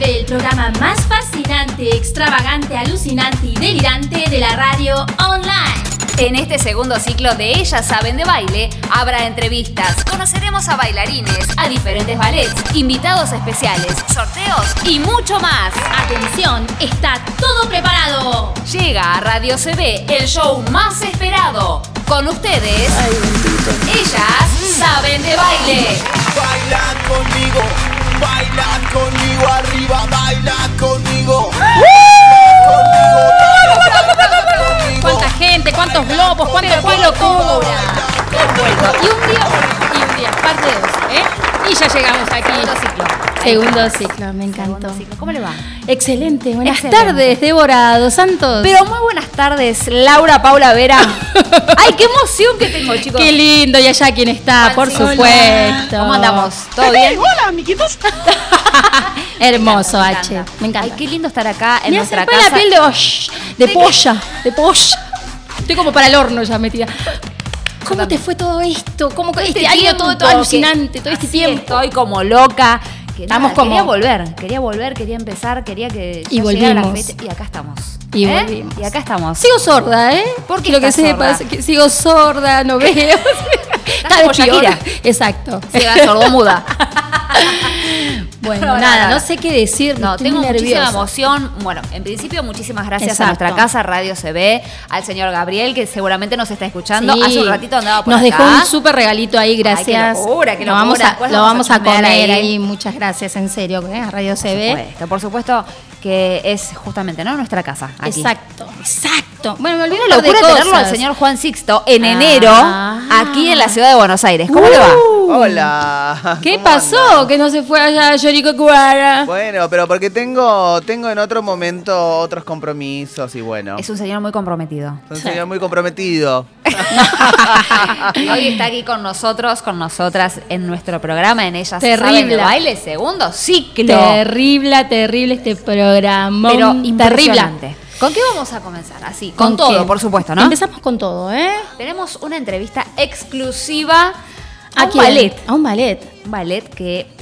el programa más fascinante, extravagante, alucinante y delirante de la radio online. En este segundo ciclo de Ellas Saben de Baile habrá entrevistas, conoceremos a bailarines, a diferentes ballets, invitados especiales, sorteos y mucho más. Atención, está todo preparado. Llega a Radio CB el show más esperado. Con ustedes, Ellas Saben de Baile. Baila conmigo, baila conmigo arriba, baila conmigo. Cuánta gente, cuántos globos, cuánto Pero qué Y un día, y un día, parte dos, ¿eh? Y ya llegamos aquí. Segundo ciclo. Segundo ciclo, me encantó. Segundo ciclo. ¿Cómo le va? Excelente, buenas Excelente. tardes, Devorado, Santos. Pero muy buenas tardes, Laura Paula Vera. Ay, qué emoción que tengo, chicos. Qué lindo, y allá quién está, por supuesto. ¿Cómo andamos? ¿Todo bien? Hola, amiguitos. Hermoso, Me H. encanta. Me encanta. Ay, qué lindo estar acá en Me nuestra casa. la piel de, osh, de polla, de polla. Estoy como para el horno ya metida. ¿Cómo te fue todo esto? ¿Cómo este este año todo, todo alucinante, todo este tiempo? Estoy como loca. Que Estamos nada, como- Quería volver, quería volver, quería empezar, quería que Y la volvimos. fecha. Y acá estamos. Y ¿Eh? volvimos. Y acá estamos. Sigo sorda, ¿eh? ¿Por qué Quiero que sepas que sigo sorda, no veo. Está de. Exacto. Ciega, sordomuda. Bueno, No, no, nada, no. no sé qué decir. No, estoy tengo muchísima emoción. Bueno, en principio, muchísimas gracias a nuestra casa Radio CB, al señor Gabriel, que seguramente nos está escuchando. Sí. Hace un ratito andaba por Nos acá. dejó un súper regalito ahí, gracias. locura, qué Lo vamos locura. a, Después lo vamos a vamos a chusmear comer ahí. ahí. Muchas gracias, en serio, ¿eh? a Radio Por CB. supuesto, por supuesto que es justamente, ¿no? Nuestra casa. Aquí. Exacto, exacto. Bueno, me olvidé hablar de locura tenerlo al cosas. señor Juan Sixto en Ah. enero aquí en la ciudad de Buenos Aires. ¿Cómo le va? Uh, Hola. ¿Qué ¿Cómo pasó? Que no se fue allá Bueno, pero porque tengo, tengo en otro momento otros compromisos y bueno. Es un señor muy comprometido. Es un señor muy comprometido. Hoy está aquí con nosotros, con nosotras en nuestro programa en Ellas Terrible. Saben de Baile, segundo ciclo. Terrible, terrible este programa. Pero terrible. impresionante. ¿Con qué vamos a comenzar? Así, con, todo, qué? por supuesto, ¿no? Empezamos con todo, ¿eh? Tenemos una entrevista exclusiva a, ¿A un quién? ballet. A un ballet. Un ballet que...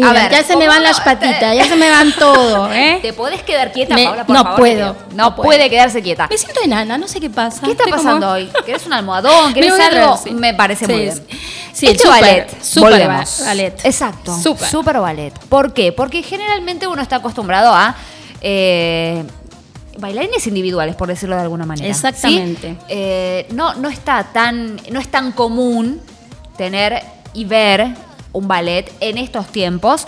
Mira, ver, ya se me ¿cómo van las patitas, ya se me van todo, ¿eh? ¿Te podés quedar quieta, Me- Paula, por no favor? puedo, No, no puedo. puede quedarse quieta. Me siento enana, no sé qué pasa. ¿Qué está Estoy pasando como- hoy? ¿Querés un almohadón? Me ¿Querés a algo? sí. Me parece Sí, muy bien. Sí, este súper, ballet, ba- ballet. Exacto, Súper. súper ballet. ¿Por qué? Porque generalmente uno está acostumbrado a eh, bailarines individuales, por decirlo de alguna manera. ¿sí? Exactamente. Eh, no, no está tan, no es tan común tener y ver un ballet en estos tiempos,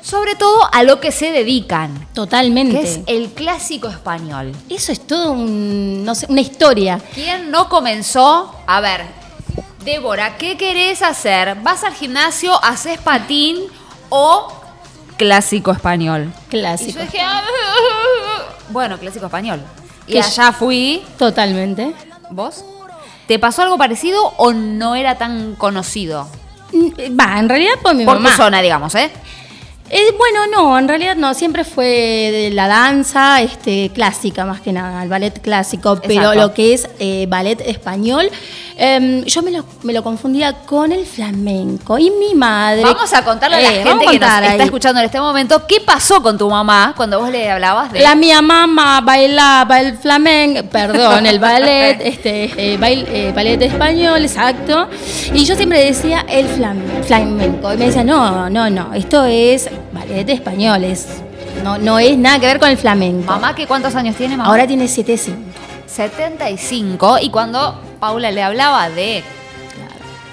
sobre todo a lo que se dedican, Totalmente. que es el clásico español. Eso es todo un, no sé, una historia. ¿Quién no comenzó? A ver, Débora, ¿qué querés hacer? ¿Vas al gimnasio, haces patín o clásico español? Y Clásico. yo dije, "Ah, bueno, clásico español. Y Que allá fui. Totalmente. ¿Vos? ¿Te pasó algo parecido o no era tan conocido? Mm, Va, en realidad por mi Por mamá. tu zona, digamos, ¿eh? Eh, bueno, no, en realidad no, siempre fue de la danza este, clásica más que nada, el ballet clásico, pero Exacto. lo que es eh, ballet español, em, yo me lo, me lo confundía con el flamenco y mi madre... Vamos a contarle a la Eh, gente que nos está escuchando en este momento qué pasó con tu mamá cuando vos le hablabas de... La mía mamá bailaba el flamenco, perdón, el ballet, este, eh, bail- eh, ballet español, exacto. Y yo siempre decía el flam- flamenco. Y me decía, no, no, no, esto es ballet español, es, no, no es nada que ver con el flamenco. Mamá, ¿qué cuántos años tiene mamá? Ahora tiene 7'5". 75 y cuando Paula le hablaba de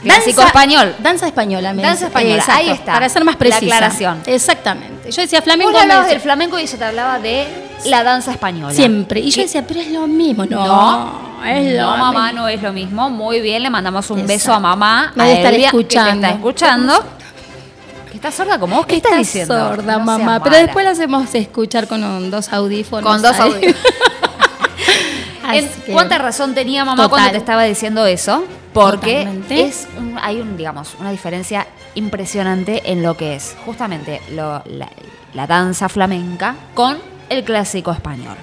clásico Danza- español. Danza española, me Danza española, Exacto, ahí está. Para ser más La precisa. aclaración. Exactamente. Yo decía Vos flamenco. hablabas decía- del flamenco y ella te hablaba de la danza española. Siempre. Y yo ¿Qué? decía, pero es lo mismo. No, No, es lo no, mamá, mismo. no es lo mismo. Muy bien, le mandamos un beso a mamá. Me a estar Elvia, que te está escuchando. Que está sorda como vos. ¿Qué estás Está diciendo? sorda, No mamá. Pero mala. después la hacemos escuchar con un- dos audífonos. Con dos audífonos. Así Es- que- ¿Cuánta razón tenía mamá Total. cuando te estaba diciendo eso? Porque Totalmente. es un- hay un, digamos, una diferencia impresionante en lo que es justamente lo- la, la danza flamenca con el clásico español.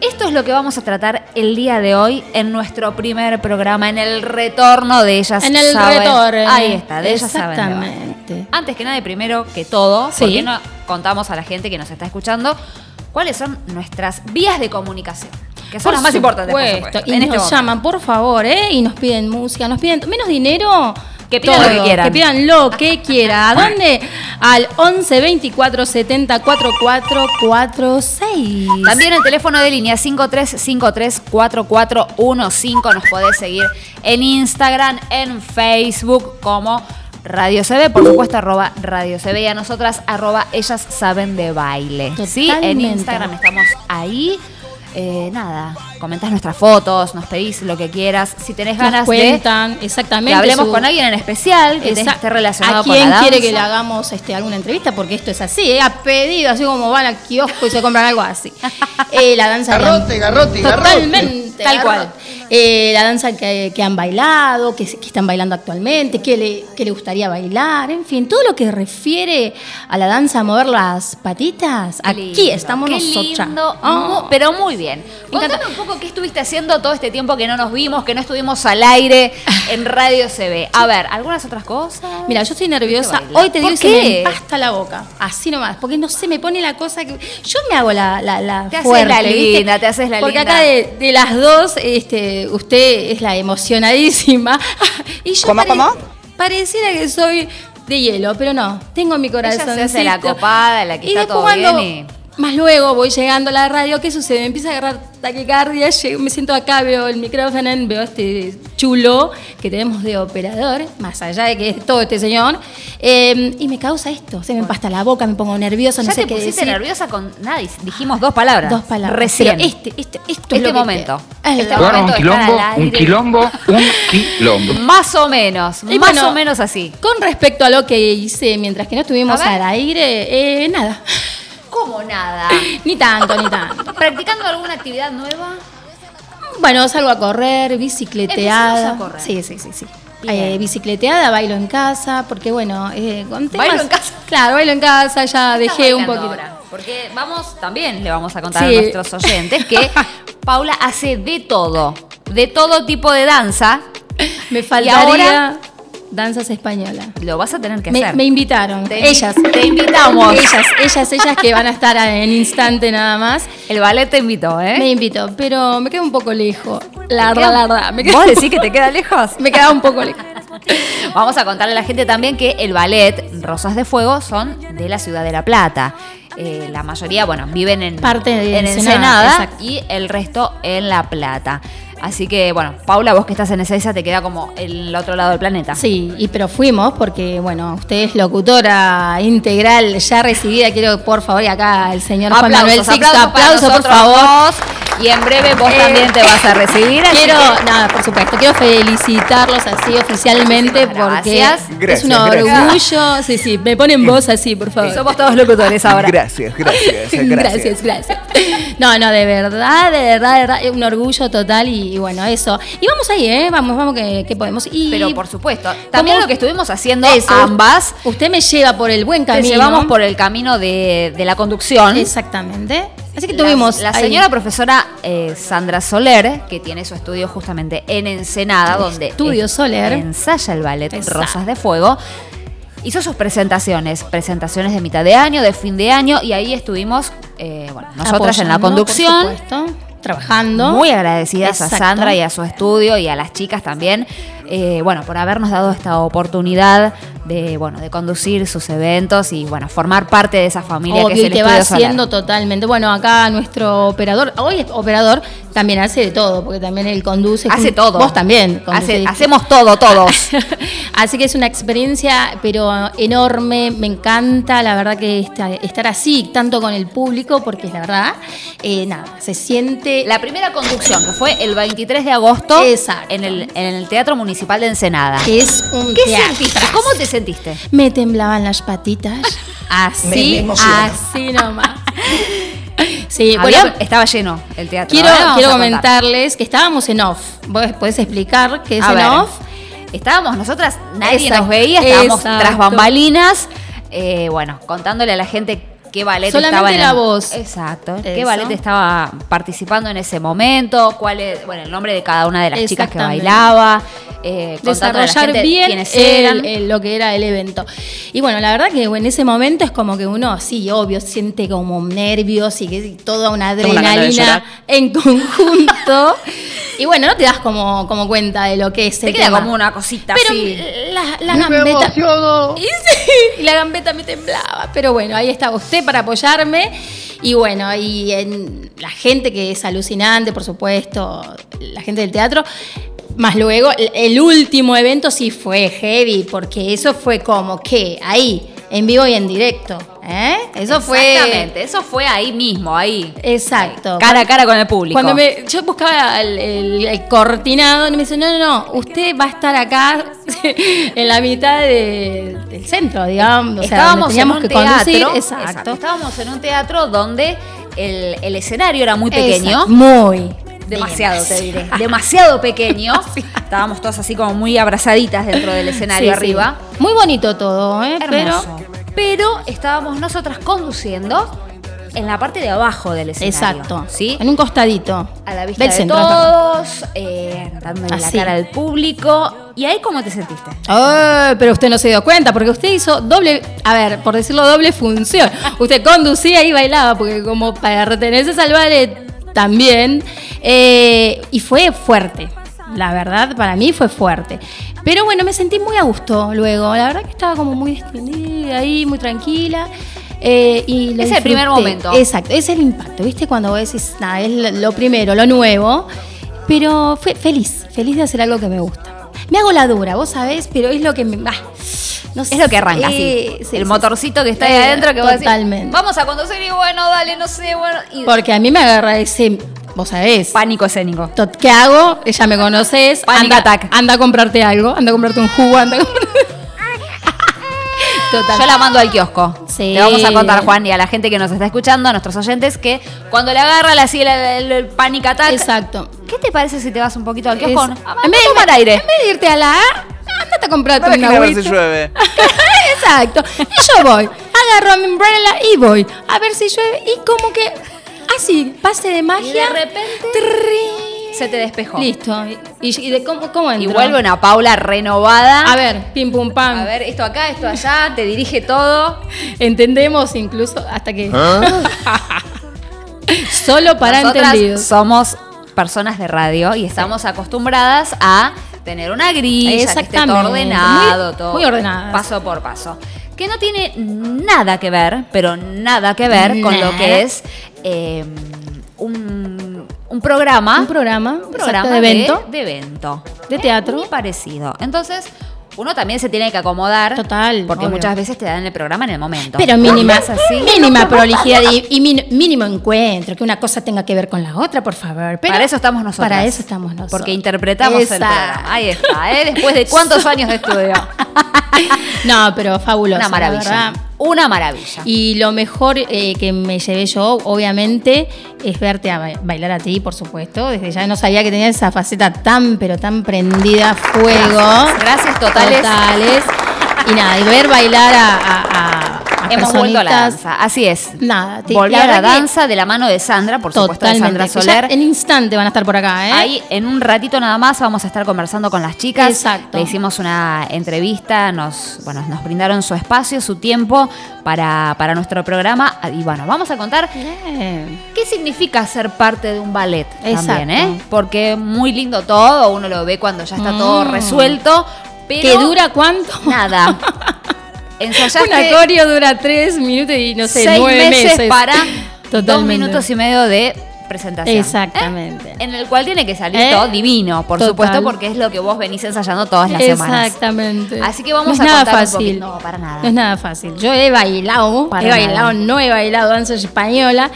Esto es lo que vamos a tratar el día de hoy en nuestro primer programa, en el retorno de ellas. En el Saben- retorno. Ahí está, de ellas saben. Exactamente. Antes que nada primero que todo, Sí. ¿por qué no contamos a la gente que nos está escuchando cuáles son nuestras vías de comunicación. Que son Por las más importantes, por supuesto. supuesto, Y en nos este llaman, por favor, ¿eh? Y nos piden música, nos piden menos dinero. Que pidan lo que quieran. Que pidan lo que quieran. ¿A dónde? Al 11 24 70 44 46. También el teléfono de línea 53534415 nos podés seguir en Instagram, en Facebook como Radio CB, por supuesto arroba Radio CB y a nosotras arroba ellas saben de baile. Sí, en Totalmente. Instagram estamos ahí. Eh, nada, comentás nuestras fotos, nos pedís lo que quieras. Si tenés Nos ganas de cuentan exactamente. que hablemos su- con alguien en especial que esté relacionado ¿A con quién la quiere danza. que le hagamos este, alguna entrevista? Porque esto es así, ¿eh? a pedido, así como van al kiosco y se compran algo así. Eh, la danza han- Garrote, garrote, Totalmente. Tal cual. Eh, la danza que, que han bailado, que, que están bailando actualmente, que le, que le gustaría bailar, en fin, todo lo que refiere a la danza, a mover las patitas, Qué aquí lindo, estamos lindo, Oh. mu- pero muy bien. Me encanta. Contame un poco qué estuviste haciendo todo este tiempo que no nos vimos, que no estuvimos al aire en Radio CB. A ver, ¿algunas otras cosas? Mira, yo estoy nerviosa. Hoy te digo ¿Por y se me empasta la boca. Así nomás. Porque no sé, me pone la cosa que. Yo me hago la, la, la Te haces fuerte, la ¿viste? linda, te haces la Porque linda. acá de, de las dos, este, usted es la emocionadísima. y yo ¿Cómo, cómo? Pareciera que soy de hielo, pero no. Tengo mi corazón. se hace la copada, la que está todo bien y- Más luego voy llegando a la radio, ¿qué sucede? Me empieza a agarrar taquicardia, llego- me siento acá, veo el micrófono, veo este chulo que tenemos de operador, más allá de que es todo este señor, eh, y me causa esto, se me empasta la boca, me pongo nerviosa, no ya sé te qué pusiste decir. nerviosa con nada, dijimos dos palabras. Dos palabras. Recién. Pero este, este, esto es Este lo que momento. quiero. Es Este momento. Un quilombo, un quilombo, un quilombo. Más o menos, Y más bueno, o menos así. Con respecto a lo que hice mientras que no estuvimos al aire, eh, nada. ¿Cómo nada? Ni tanto, ni tanto. ¿Practicando alguna actividad nueva? Bueno, salgo a correr, bicicleteada. A correr. Sí, sí, sí, sí. Eh, bicicleteada, bailo en casa, porque bueno, eh, con temas- ¿Bailo en casa? Claro, bailo en casa, ya ¿Qué estás dejé un poquito. ahora? Porque vamos, también le vamos a contar Sí. a nuestros oyentes que Paula hace de todo, de todo tipo de danza. Me Y faltaría ahora danzas españolas. lo vas a tener que Me, hacer. me invitaron. Te ellas. te invitamos. Ellas, ellas, ellas que van a estar en instante nada más. El ballet te invitó, ¿eh? Me invitó, pero me quedo un poco lejos. La ¿Te verdad, queda- la verdad. Me ¿Vos decís que te queda lejos? Me quedaba un poco lejos. Vamos a contarle a la gente también que el ballet Rosas de Fuego son de la ciudad de La Plata. Eh, la mayoría, bueno, viven en, Parte de en Ensenada, y el resto en La Plata. Así que, bueno, Paula, vos que estás en Ezeiza te queda como el otro lado del planeta. Sí, y pero fuimos porque, bueno, usted es locutora integral ya recibida. Quiero, por favor, y acá el señor Juan Manuel Sixto, aplauso, por favor. dos. Y en breve vos Eh, también te vas a recibir. Quiero, que- nada, por supuesto, quiero felicitarlos así oficialmente porque gracias. es Gracias, un gracias. orgullo. Sí, sí, me ponen voz así, por favor. Y somos todos locutores ahora. Gracias, gracias, gracias. Gracias, gracias. No, no, de verdad, de verdad, de verdad, un orgullo total y, y bueno, eso. Y vamos ahí, ¿eh? Vamos, vamos, que, que podemos. Y Pero por supuesto, también ¿Cómo? lo que estuvimos haciendo Eso. ambas, Usted me lleva por el buen te camino. llevamos por el camino de, de la conducción. Exactamente. Así que tuvimos. La, señora profesora eh, Sandra Soler, que tiene su estudio justamente en Ensenada, donde Estudio Soler. ensaya el ballet Exacto. Rosas de Fuego. Hizo sus presentaciones, presentaciones de mitad de año, de fin de año, y ahí estuvimos, eh, bueno, nosotras en la conducción. por supuesto, trabajando. Muy agradecidas a. Sandra y a su estudio y a las chicas también, eh, bueno, por habernos dado esta oportunidad de, bueno, de conducir sus eventos y, bueno, formar parte de esa familia que es y va haciendo totalmente. Bueno, acá nuestro operador, hoy es operador, también hace de todo, porque también él conduce. Hace todo. Vos también. Hace- hacemos todo, todos. Así que es una experiencia, pero enorme. Me encanta, la verdad, que esta- estar así, tanto con el público, porque la verdad, eh, nada, se siente. La primera conducción, que fue el 23 de agosto Exacto. en el, en el Teatro Municipal de Ensenada. que es un ¿Qué teatro. sentiste? ¿Cómo te sentiste? Me temblaban las patitas. Así, así nomás. Sí, Había- bueno, estaba lleno el teatro. quiero, quiero comentarles que estábamos en off. ¿Vos podés explicar qué es A en ver, off? Estábamos nosotras, nadie Exacto, nos veía, estábamos exacto. tras bambalinas, eh, bueno, contándole a la gente qué ballet Solamente estaba en la voz. Exacto. Qué ballet estaba participando en ese momento, cuál es, bueno, el nombre de cada una de las chicas que bailaba. eh, contando a la desarrollar gente bien quiénes el- eran. el- lo que era el evento. Y bueno, la verdad que en ese momento es como que uno, sí, obvio, siente como nervios y que y toda una adrenalina en conjunto. y bueno, no te das como, como cuenta de lo que es Te el queda tema. como una cosita Pero así. la, la gambeta. Y sí, y la gambeta me temblaba. Pero bueno, ahí estaba usted para apoyarme. Y bueno, y en la gente que es alucinante, por supuesto, la gente del teatro. Más luego, el- último evento sí fue heavy, porque eso fue como que ahí, en vivo y en directo. ¿eh? Eso fue. Exactamente, eso fue ahí mismo, ahí. Exacto. Cara a cara con el público. Cuando me, yo buscaba el, el- el cortinado, y me dice, no, no, no, usted va a estar acá en la mitad de- del centro, digamos. O sea, estábamos teníamos en un que teatro, conducir. exacto, Exacto. Estábamos en un teatro donde el, el escenario era muy pequeño. Exacto, Muy. Demasiado, te diré. Demasiado pequeño. Estábamos todas así como muy abrazaditas dentro del escenario Sí, sí. arriba. Muy bonito todo, ¿eh? Hermoso. Pero estábamos nosotras conduciendo en la parte de abajo del escenario. exacto. ¿Sí? En un costadito. A la vista del de centro. todos, eh, dándole la Así. cara al público. ¿Y ahí cómo te sentiste? Pero usted no se dio cuenta, porque usted hizo doble, a ver, por decirlo doble función. Usted conducía y bailaba, porque como para retenerse al ballet también. Eh, y fue fuerte. La verdad, para mí fue fuerte. Pero bueno, me sentí muy a gusto luego. La verdad que estaba como muy distendida ahí, muy tranquila. eh, y lo Es el primer momento. Exacto, es el impacto, ¿viste? Cuando vos decís, nada, es lo- primero, lo nuevo. Pero fue feliz, feliz de hacer algo que me gusta. Me hago la dura, vos sabés, pero es lo que me. ah, no Es lo que arranca, así. eh, sí, el sí, motorcito que está ahí adentro que vos decís, Totalmente. vamos a conducir y bueno, dale, no sé, bueno. Y Porque a mí me agarra ese. Vos sabés. pánico escénico. tot- ¿Qué hago? Ya me conoces. Panic anda, attack. anda a comprarte algo, anda a comprarte un jugo, anda a comprar- Total. Yo la mando al kiosco. Sí. Le vamos a contar, Juan, y a la gente que nos está escuchando, a nuestros oyentes, que cuando le agarra la, así el, el, panic attack, Exacto. ¿qué te parece si te vas un poquito al Es- kiosco? en, a, vez, tomar aire. en vez de irte a la A, andate a comprarte que una a ver si agüita. llueve. Exacto. Y yo voy, agarro mi umbrella y voy a ver si llueve y como que así, pase de magia. Y de repente se te despejó. Listo. ¿Y, y de cómo, cómo Y entro? vuelve una Paula renovada. A ver, pim pum pam. A ver, esto acá, esto allá, te dirige todo. Entendemos incluso hasta que. ¿Ah? Solo para Nosotras entendidos. somos personas de radio y estamos acostumbradas a tener una grilla, que esté todo Exactamente. ordenado, Muy- todo muy ordenadas. paso por paso. Que no tiene nada que ver, pero nada que ver con lo que es eh, un, un programa. Un programa, un programa de evento. De, evento. De teatro. Muy parecido. Entonces, uno también se tiene que acomodar. Total, Porque obvio. muchas veces te dan el programa en el momento. Pero mínima, así. mínima prolijidad y, y min- mínimo encuentro, que una cosa tenga que ver con la otra, por favor. Pero para eso estamos nosotros. Para eso estamos nosotros. Porque interpretamos Exacto. el programa. Ahí está, ¿eh? Después de cuántos años de estudio. No, pero fabuloso. Una la maravilla. verdad. Una maravilla. Y lo mejor eh, que me llevé yo, obviamente, es verte a ba- bailar a ti, por supuesto. Desde ya no sabía que tenías esa faceta tan, pero tan prendida a fuego. Gracias totales. Totales. Y nada, y ver bailar a, a, a- a Hemos vuelto a la danza. Así es. Nada, te- Volvió la a la danza de la mano de Sandra, por supuesto, de Sandra. Soler. Ya en instante van a estar por acá, ¿eh? Ahí en un ratito nada más vamos a estar conversando con las chicas. Exacto. Le hicimos una entrevista, nos, bueno, nos brindaron su espacio, su tiempo para, para nuestro programa. Y bueno, vamos a contar qué significa ser parte de un ballet Exacto. también, ¿eh? Porque muy lindo todo, uno lo ve cuando ya está todo Mm. resuelto. Pero ¿Que dura cuánto? nada. Ensayaste Una coreo dura tres minutos y no sé, seis nueve meses, meses. para dos Totalmente. minutos y medio de presentación. Exactamente. ¿eh? En el cual tiene que salir ¿Eh? todo divino, por Total. supuesto, porque es lo que vos venís ensayando todas las semanas. Exactamente. Así que vamos no es a nada contar un fácil. poquito. No, para nada. No es nada fácil. Yo he bailado, Para he bailado, no he bailado danza española,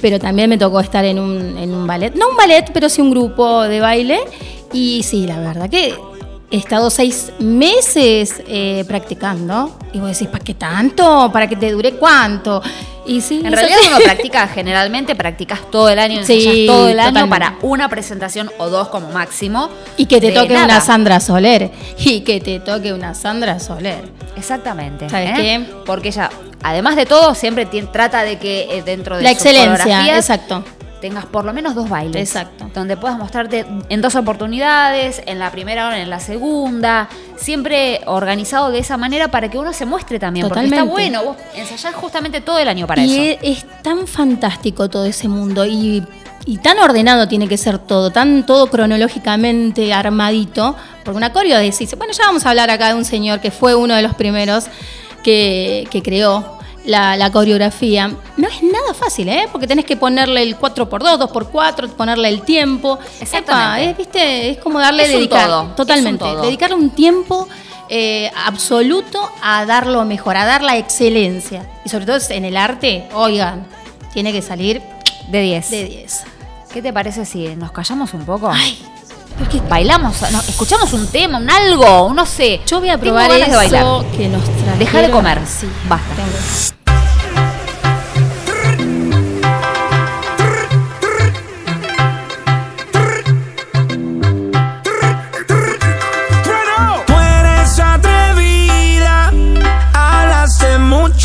pero también me tocó estar en un, en un ballet. No un ballet, pero sí un grupo de baile. Y sí, la verdad que he estado seis meses eh, practicando. Y vos decís, ¿para qué tanto? ¿Para que te dure cuánto? Y sí, En realidad uno practica, generalmente practicas todo el año, Sí, todo el año totalmente. para una presentación o dos como máximo. Y que te toque nada. una Sandra Soler. Y que te toque una Sandra Soler. Exactamente. ¿Sabes ¿eh? qué? Porque ella, además de todo, siempre trata de que eh, dentro de La excelencia, exacto. Tengas por lo menos dos bailes. Exacto. Donde puedas mostrarte en dos oportunidades, en la primera o en la segunda, siempre organizado de esa manera para que uno se muestre también. Porque está bueno, vos ensayás justamente todo el año para y eso. es, es tan fantástico todo ese mundo y, y tan ordenado tiene que ser todo, tan todo cronológicamente armadito. Porque una coreo decís, bueno, ya vamos a hablar acá de un señor que fue uno de los primeros que, que creó la, la coreografía. No es nada fácil, ¿eh? Porque tenés que ponerle el 4x2, 2x4, ponerle el tiempo. Exactamente. Epa, es, ¿viste? es como darle Es dedicar. todo, un Totalmente. todo. Dedicarle un tiempo eh, absoluto a dar lo mejor, a dar la excelencia. Y sobre todo en el arte, oigan, tiene que salir De 10. de 10. ¿Qué te parece si nos callamos un poco? Ay, es que Bailamos, no, escuchamos un tema, un algo, no sé. yo voy a probar eso de bailar. que nos trajeron. Deja de comer. Sí, Basta. tengo.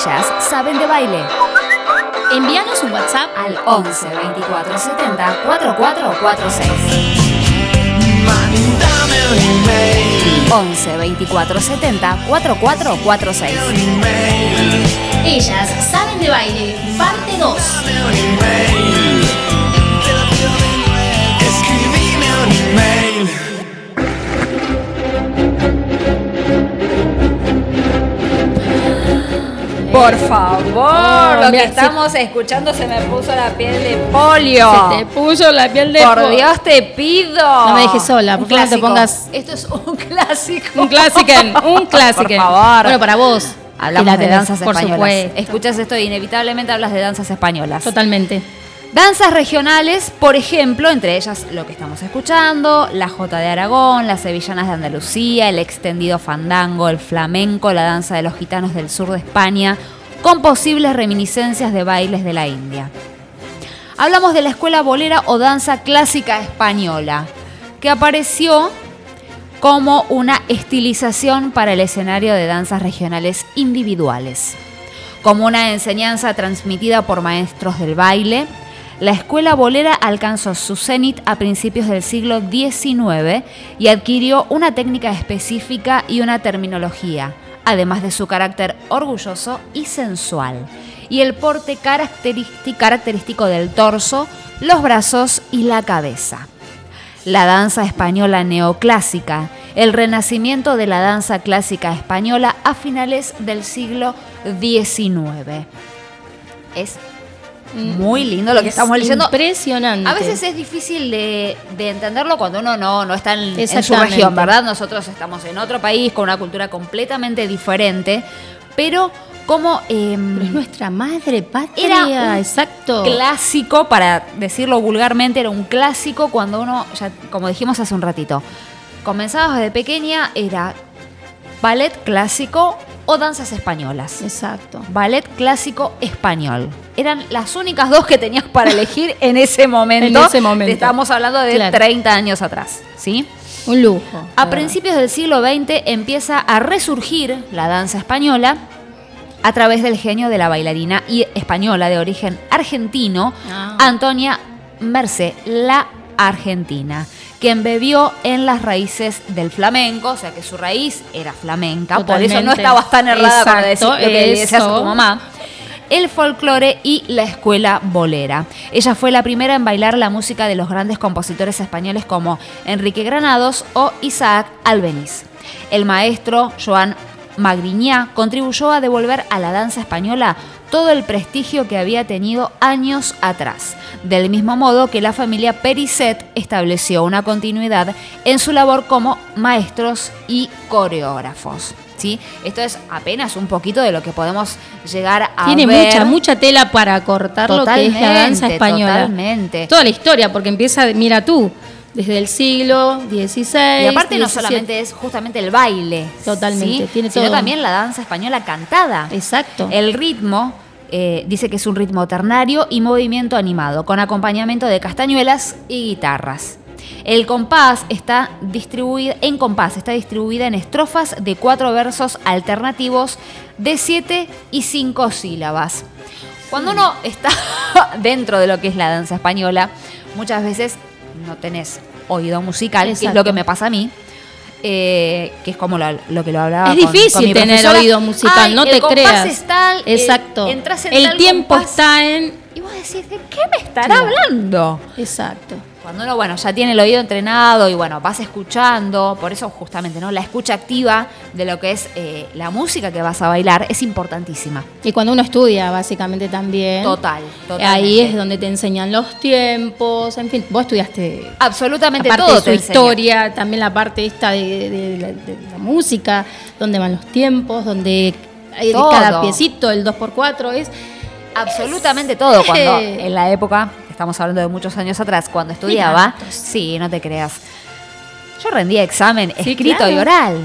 Ellas saben de baile. Envíanos un WhatsApp Al 11 24 70 4446. 11 24 70 4446. Ellas saben de baile, parte 2. Por favor, Oh, lo que estamos escuchando se me puso la piel de polio. Se te puso la piel de Por po- Dios te pido. No me dejes sola, ¿por no te pongas- Esto es un clásico. Un clásico, un clásico. Por favor. Bueno, para vos. Hablamos la de danzas por españolas. supuesto. Escuchas esto y inevitablemente hablas de danzas españolas. Totalmente. Danzas regionales, por ejemplo, entre ellas lo que estamos escuchando, la Jota de Aragón, las sevillanas de Andalucía, el extendido fandango, el flamenco, la danza de los gitanos del sur de España, con posibles reminiscencias de bailes de la India. Hablamos de la escuela bolera o danza clásica española, que apareció como una estilización para el escenario de danzas regionales individuales. Como una enseñanza transmitida por maestros del baile, la escuela bolera alcanzó su cenit a principios del siglo XIX y adquirió una técnica específica y una terminología, además de su carácter orgulloso y sensual, y el porte característi- característico del torso, los brazos y la cabeza la danza española neoclásica, el renacimiento de la danza clásica española a finales del siglo XIX. Es muy lindo lo que Es estamos leyendo. Impresionante. A veces es difícil de, de entenderlo cuando uno no, no está en, en su región, ¿verdad? Nosotros estamos en otro país con una cultura completamente diferente, pero como... em, Pero es nuestra madre patria. Era un exacto. clásico, para decirlo vulgarmente, era un clásico cuando uno, ya como dijimos hace un ratito, comenzabas desde pequeña, era ballet clásico o danzas españolas. Exacto. Ballet clásico español. Eran las únicas dos que tenías para elegir en ese momento. En ese momento. Estamos hablando de Claro. 30 años atrás, ¿sí? Un lujo. A principios del siglo XX empieza a resurgir la danza española a través del genio de la bailarina y española de origen argentino, Ah. Antonia Mercé, la argentina, que embebió en las raíces del flamenco, o sea que su raíz era flamenca, por eso no estabas tan errada decís Exacto, lo que le decías a eso. tu mamá el folclore y la escuela bolera. Ella fue la primera en bailar la música de los grandes compositores españoles como Enrique Granados o Isaac Albeniz. El maestro Joan Magriñá contribuyó a devolver a la danza española todo el prestigio que había tenido años atrás, del mismo modo que la familia Pericet estableció una continuidad en su labor como maestros y coreógrafos. ¿sí? Esto es apenas un poquito de lo que podemos llegar a Tiene ver. mucha, mucha tela para cortar lo que es la danza Totalmente, española. totalmente. Toda la historia, porque empieza, mira tú, desde el siglo XVI. Y aparte no 17. solamente es justamente el baile, Totalmente, ¿sí? tiene sino todo. también la danza española cantada. Exacto. El ritmo eh, dice que es un ritmo ternario y movimiento animado, con acompañamiento de castañuelas y guitarras. El compás está distribuido, en compás está distribuida en estrofas de cuatro versos alternativos de siete y cinco sílabas. Cuando uno está dentro de lo que es la danza española, muchas veces no tenés oído musical, que es Exacto. lo que me pasa a mí. eh, que es como lo, lo que lo hablaba Es difícil con mi tener oído musical, Ay, no el te creas. es tal, Exacto. entras en el tal tiempo compás, está en. Y vos decís, ¿de qué me estará Claro. hablando? Exacto. Cuando uno, bueno, ya tiene el oído entrenado y bueno, vas escuchando, por eso justamente, ¿no? La escucha activa de lo que es eh, la música que vas a bailar es importantísima. Y cuando uno estudia, básicamente también. Total, total. Ahí es donde te enseñan los tiempos, en fin, vos estudiaste Absolutamente aparte todo de su enseña. historia, también la parte esta de, de la, de la música, donde van los tiempos, donde hay Todo. cada piecito, el 2x4, es Absolutamente todo. Cuando Eh. en la época, estamos hablando de muchos años atrás, cuando estudiaba, sí, no te creas. Yo rendía examen Sí, escrito claro. y oral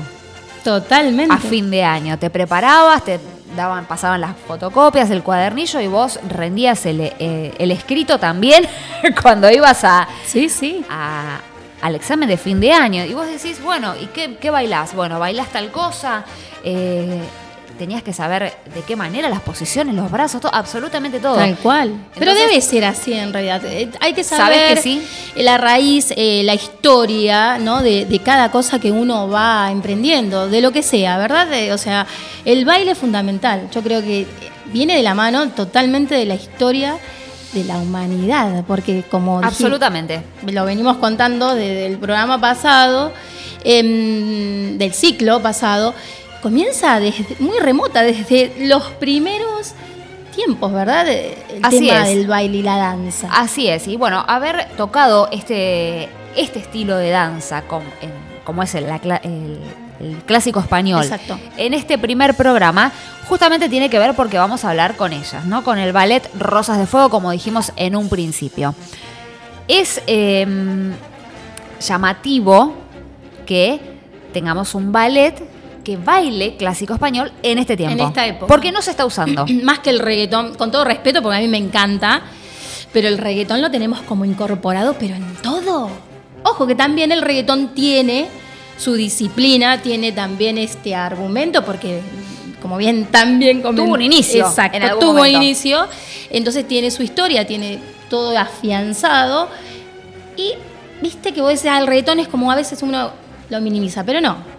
totalmente. a fin de año. Te preparabas, te daban, pasaban las fotocopias, el cuadernillo y vos rendías el, eh, el escrito también cuando ibas a, Sí, sí. a- al examen de fin de año. Y vos decís, bueno, ¿y qué, qué bailás? Bueno, bailás tal cosa. eh, tenías que saber de qué manera las posiciones, los brazos, todo, absolutamente todo. Tal cual. Pero debe ser así en realidad. Eh, Hay que ¿Sabes saber que sí? la raíz, eh, la historia, ¿no? De, de cada cosa que uno va emprendiendo, de lo que sea, ¿verdad? De- o sea, el baile es fundamental. Yo creo que viene de la mano totalmente de la historia de la humanidad, porque como dije- Absolutamente. lo venimos contando desde el programa pasado, em, del ciclo pasado, comienza desde muy remota, desde los primeros tiempos, ¿verdad? El Así tema es. del baile y la danza. Así es, y bueno, haber tocado este, este estilo de danza como, en- como es el, la cla- el- el clásico español Exacto. en este primer programa, justamente tiene que ver porque vamos a hablar con ellas, ¿no? Con el ballet Rosas de Fuego, como dijimos en un principio. Es eh, llamativo que tengamos un ballet que baile clásico español en este tiempo. En esta época. Porque no se está usando. Más que el reggaetón, con todo respeto, porque a mí me encanta, pero el reggaetón lo tenemos como incorporado, pero en todo. Ojo, que también el reggaetón tiene su disciplina, tiene también este argumento, porque como bien también Tuvo un inicio, Exacto, en algún tuvo momento. un inicio, entonces tiene su historia, tiene todo afianzado. Y viste que vos decís, ah, el reggaetón es como a veces uno lo minimiza, pero no.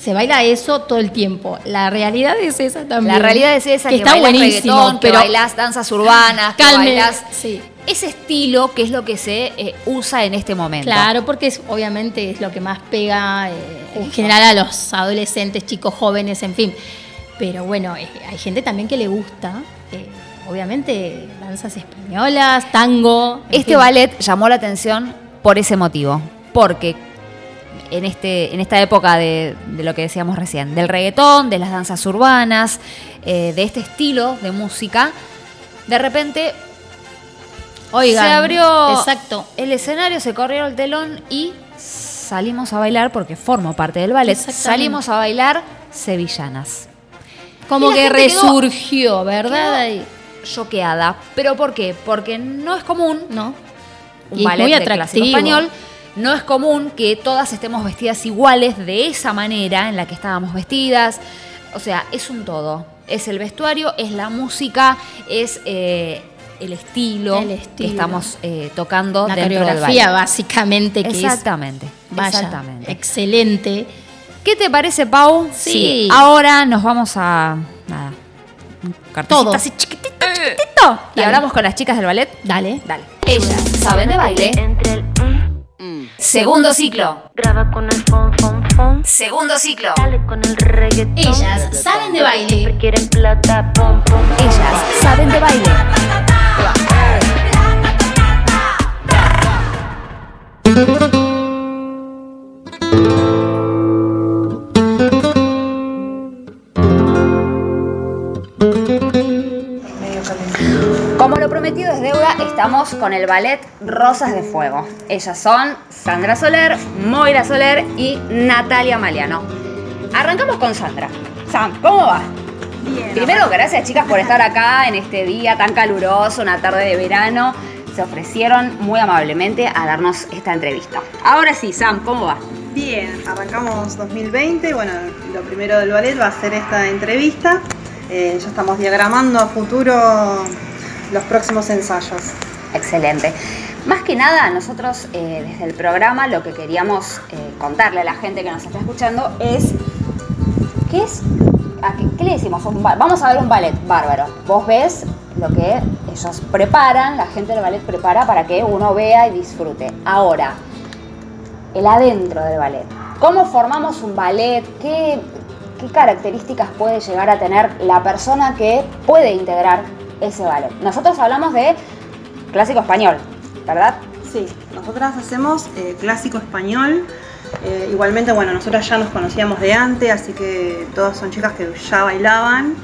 Se baila eso todo el tiempo. La realidad es esa también. La realidad es esa, que, está bailás buenísimo, reggaetón, que pero bailás danzas urbanas, que calme, bailás sí. ese estilo que es lo que se eh, usa en este momento. Claro, porque es, obviamente es lo que más pega eh, en general a los adolescentes, chicos jóvenes, en fin. Pero bueno, eh, hay gente también que le gusta, obviamente, danzas españolas, tango. Este fin. ballet llamó la atención por ese motivo, porque en, este, en esta época de, de lo que decíamos recién, del reggaetón, de las danzas urbanas, eh, de este estilo de música, de repente Oigan, se abrió Exacto. el escenario, se corrió el telón y salimos a bailar, porque formo parte del ballet, salimos a bailar sevillanas. Como que quedó- resurgió, ¿verdad? quedó Ahí. Choqueada. ¿Pero por qué? Porque no es común ¿No? un Y ballet muy de atractivo. español. No es común que todas estemos vestidas iguales de esa manera en la que estábamos vestidas. O sea, es un todo. Es el vestuario, es la música, es eh, el, estilo El que estamos eh, tocando La dentro del coreografía, baile. básicamente, que Exactamente. es vaya, exactamente. excelente. ¿Qué te parece, Pau? Sí. Ahora nos vamos a. Nada. Un Todo. así chiquitito, chiquitito. Y hablamos con las chicas del ballet. Dale. Dale. Ellas saben de baile. Entre el mm, Segundo ciclo. graba con el fon, fon, fon. Segundo ciclo. Dale con el reggaetón. Ellas saben de baile. Siempre quieren plata, pom, pom. Ellas saben de baile. Estamos con el ballet Rosas de Fuego. Ellas son Sandra Soler, Moira Soler y Natalia Maliano. Arrancamos con Sandra. Sam, ¿cómo va? Bien. Primero, gracias chicas por estar acá en este día tan caluroso, una tarde de verano. Se ofrecieron muy amablemente a darnos esta entrevista. Ahora sí, Sam, ¿cómo va? Bien, arrancamos 2020. Bueno, lo primero del ballet va a ser esta entrevista. Eh, ya estamos diagramando a futuro los próximos ensayos. Excelente. Más que nada, nosotros eh, desde el programa lo que queríamos eh, contarle a la gente que nos está escuchando es ¿qué es? qué, qué le decimos? Vamos a ver un ballet bárbaro. Vos ves lo que ellos preparan, la gente del ballet prepara para que uno vea y disfrute. Ahora, el adentro del ballet. ¿Cómo formamos un ballet? ¿Qué, qué características puede llegar a tener la persona que puede integrar ese ballet? Nosotros hablamos de clásico español, ¿verdad? Sí, nosotras hacemos eh, clásico español. Eh, igualmente, bueno, nosotras ya nos conocíamos de antes, así que todas son chicas que ya bailaban.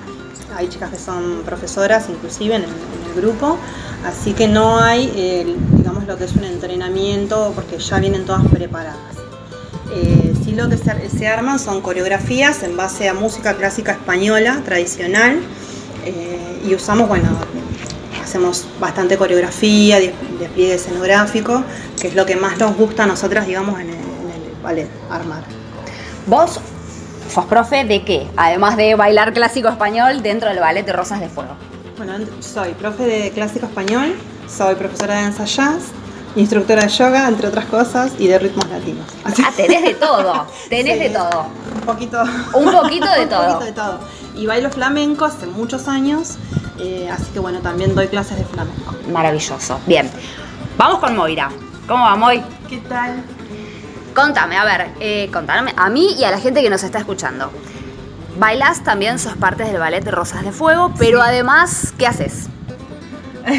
Hay chicas que son profesoras, inclusive en el, en el grupo. Así que no hay, eh, digamos, lo que es un entrenamiento, porque ya vienen todas preparadas. Eh, sí lo que se, se arman son coreografías en base a música clásica española tradicional eh, y usamos, bueno, hacemos bastante coreografía, des- despliegue escenográfico, que es lo que más nos gusta a nosotras, digamos, en el, en el ballet, armar. Vos sos profe de qué? Además de bailar clásico español dentro del ballet de Rosas de Fuego. Bueno, soy profe de clásico español, soy profesora de danza jazz, instructora de yoga, entre otras cosas, y de ritmos latinos. Así- Ah, tenés de todo, tenés Sí. de todo. Un poquito. Un poquito de un todo. poquito de todo. Y bailo flamenco hace muchos años, eh, así que bueno, también doy clases de flamenco. Maravilloso. Bien. Vamos con Moira. ¿Cómo va, Moy? ¿Qué tal? Contame, a ver, eh, contame a mí y a la gente que nos está escuchando. Bailás también, sos parte del ballet de Rosas de Fuego, pero además, ¿qué haces?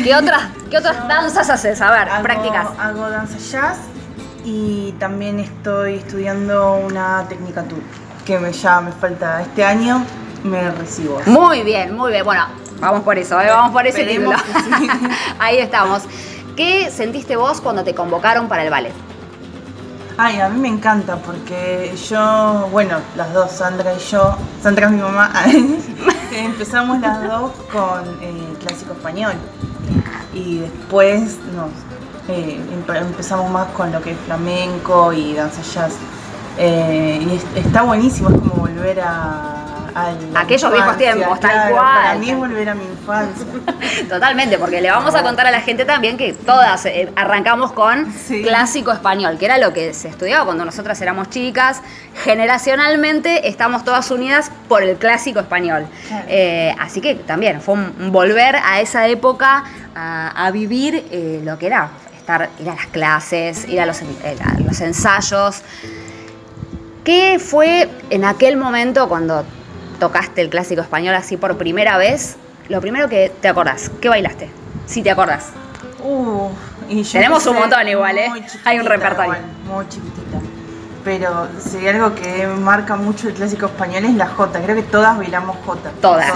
¿Qué otras, ¿Qué otras danzas haces? A ver, Hago- prácticas. Hago danza jazz y también estoy estudiando una tecnicatura que me, ya me falta este año, me recibo. Muy bien, muy bien. Bueno, vamos por eso, ¿eh? vamos por ese título. Sí. Ahí estamos. ¿Qué sentiste vos cuando te convocaron para el ballet? Ay, a mí me encanta porque yo, bueno, las dos, Sandra y yo, Sandra es mi mamá, empezamos las dos con eh, clásico español y después nos eh, empe- empezamos más con lo que es flamenco y danza jazz. Eh, y es- está buenísimo, es como volver a... a la Aquellos viejos tiempos, tal cual. Para mí es volver a mi infancia. Totalmente, porque le vamos a contar a la gente también que todas eh, arrancamos con Sí. clásico español, que era lo que se estudiaba cuando nosotras éramos chicas. Generacionalmente estamos todas unidas por el clásico español. Claro. Eh, así que también fue un volver a esa época a, a vivir eh, lo que era estar, ir a las clases, ir a los, a los ensayos. ¿Qué fue en aquel momento cuando tocaste el clásico español así por primera vez? Lo primero que te acordás, ¿qué bailaste? Si te acordás. Uh, y yo Tenemos un montón igual, ¿eh? Hay un repertorio. igual, muy chiquitita. Pero si algo que marca mucho el clásico español es la jota. Creo que todas bailamos jota. Todas.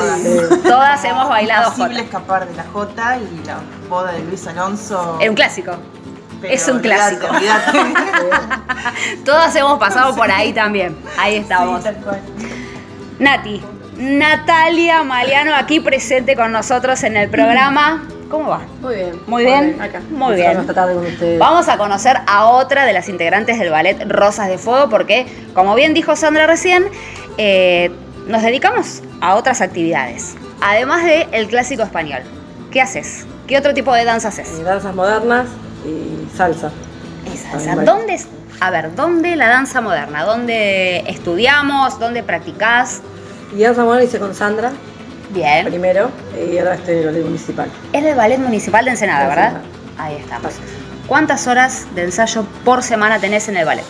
Todas hemos bailado Imposible jota. escapar de la jota y la boda de Luis Alonso. Es un clásico. Pero es un clásico. Todas hemos pasado por ahí también. Ahí estamos. Sí, tal cual. Nati, Natalia Maliano aquí presente con nosotros en el programa. ¿Cómo va? Muy bien. Muy bien. Acá. Muy bien. esta tarde con ustedes. Vamos a conocer a otra de las integrantes del ballet Rosas de Fuego porque, como bien dijo Sandra recién, eh, nos dedicamos a otras actividades. Además de el clásico español. ¿Qué haces? ¿Qué otro tipo de danza haces? Eh, danzas modernas y salsa. Y salsa. ¿Dónde, es- a ver, ¿dónde la danza moderna? ¿Dónde estudiamos? ¿Dónde practicás? Y danza moderna hice con Sandra Bien. primero y ahora estoy en el ballet municipal. Es del Ballet Municipal de Ensenada, ¿verdad? Ensenada. Ahí estamos. ¿Cuántas horas de ensayo por semana tenés en el ballet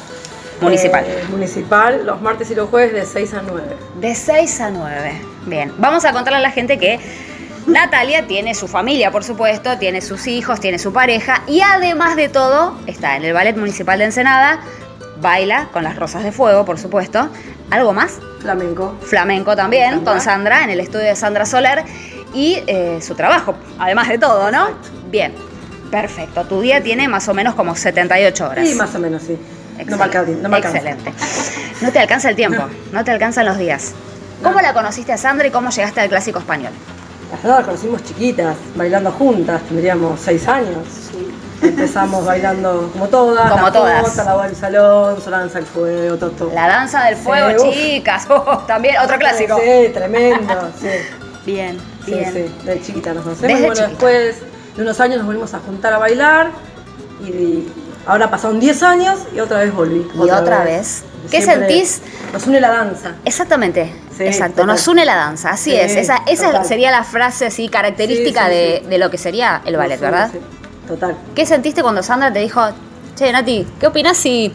municipal? Eh, municipal, los martes y los jueves de 6 a 9. De 6 a 9. Bien, vamos a contarle a la gente que Natalia tiene su familia, por supuesto, tiene sus hijos, tiene su pareja y además de todo está en el Ballet Municipal de Ensenada, baila con las Rosas de Fuego, por supuesto. ¿Algo más? Flamenco. Flamenco también, Sandra. con Sandra, en el estudio de Sandra Soler y eh, su trabajo, además de todo, ¿no? Bien, perfecto. Tu día tiene más o menos como 78 horas. Sí, más o menos, sí. Excelente. No me alcanza. No me alcanza. Excelente. No te alcanza el tiempo, no te alcanzan los días. ¿Cómo la conociste a Sandra y cómo llegaste al clásico español? Las dos las conocimos chiquitas, bailando juntas, tendríamos 6 años. Empezamos bailando como todas. Como la todas. jota, la del salón, Solanza el fuego, todo, todo. La danza del fuego, Sí, chicas. Oh, también otro clásico. Sí, tremendo, sí. Bien, Sí, bien. sí, de chiquita nos conocemos. Desde y bueno, chiquita. después de unos años nos volvimos a juntar a bailar y ahora pasaron 10 años y otra vez volví. Y otra vez. ¿Qué Siempre sentís? Nos une la danza. Exactamente, Sí, exacto. total. Nos une la danza, así Sí, es. Esa, sería la frase así característica Sí, de, lo que sería el ballet, ¿verdad? sí, Total. ¿Qué sentiste cuando Sandra te dijo, che, Nati, ¿qué opinás si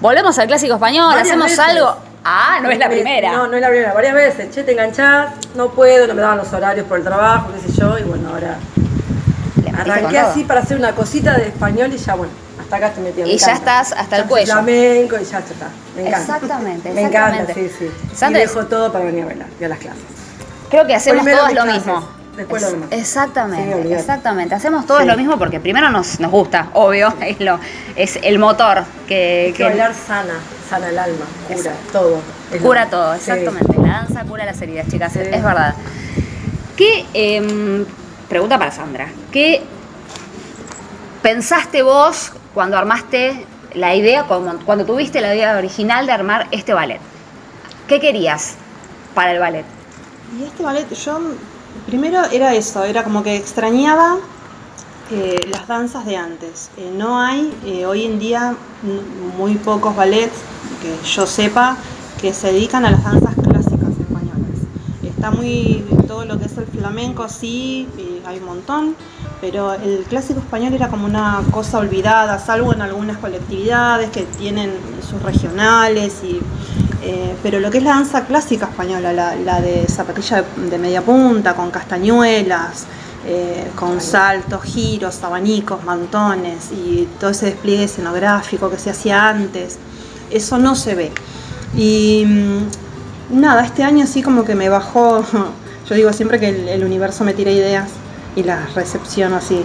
volvemos al clásico español? Varias ¿Hacemos veces. algo? Ah, no es la primera. No, no es la primera. Varias veces. Che, te enganchás, no puedo, no me daban los horarios por el trabajo, qué sé yo. Y bueno, ahora arranqué así para hacer una cosita de español y ya, bueno, hasta acá estoy metida. me Y ya estás hasta el cuello. Flamenco y ya, está. Me encanta. Exactamente, Me encanta, sí, sí. Sandra, y dejo todo para venir a bailar y a las clases. Creo que hacemos Primero lo clases, mismo. después lo demás. Exactamente, Sí, exactamente. Hacemos todos Sí. lo mismo porque primero nos, nos gusta, obvio, es, lo, es el motor que, que bailar sana, sana el alma, cura todo. Cura lo- todo, sí. exactamente. La danza cura las heridas, chicas, es verdad. ¿Qué, em, pregunta para Sandra, ¿qué pensaste vos cuando armaste la idea, cuando, cuando tuviste la idea original de armar este ballet? ¿Qué querías para el ballet? Y este ballet, yo primero era eso, era como que extrañaba eh, las danzas de antes. Eh, no hay eh, hoy en día muy pocos ballets que yo sepa que se dedican a las danzas clásicas españolas. Está muy todo lo que es el flamenco, sí, eh, hay un montón, pero el clásico español era como una cosa olvidada, salvo en algunas colectividades que tienen sus regionales y, Eh, pero lo que es la danza clásica española, la, la de zapatilla de, de media punta, con castañuelas, eh, con saltos, giros, abanicos, mantones y todo ese despliegue escenográfico que se hacía antes, eso no se ve. Y mm, nada, este año así como que me bajó, yo digo siempre que el, el universo me tira ideas y las recepciono así.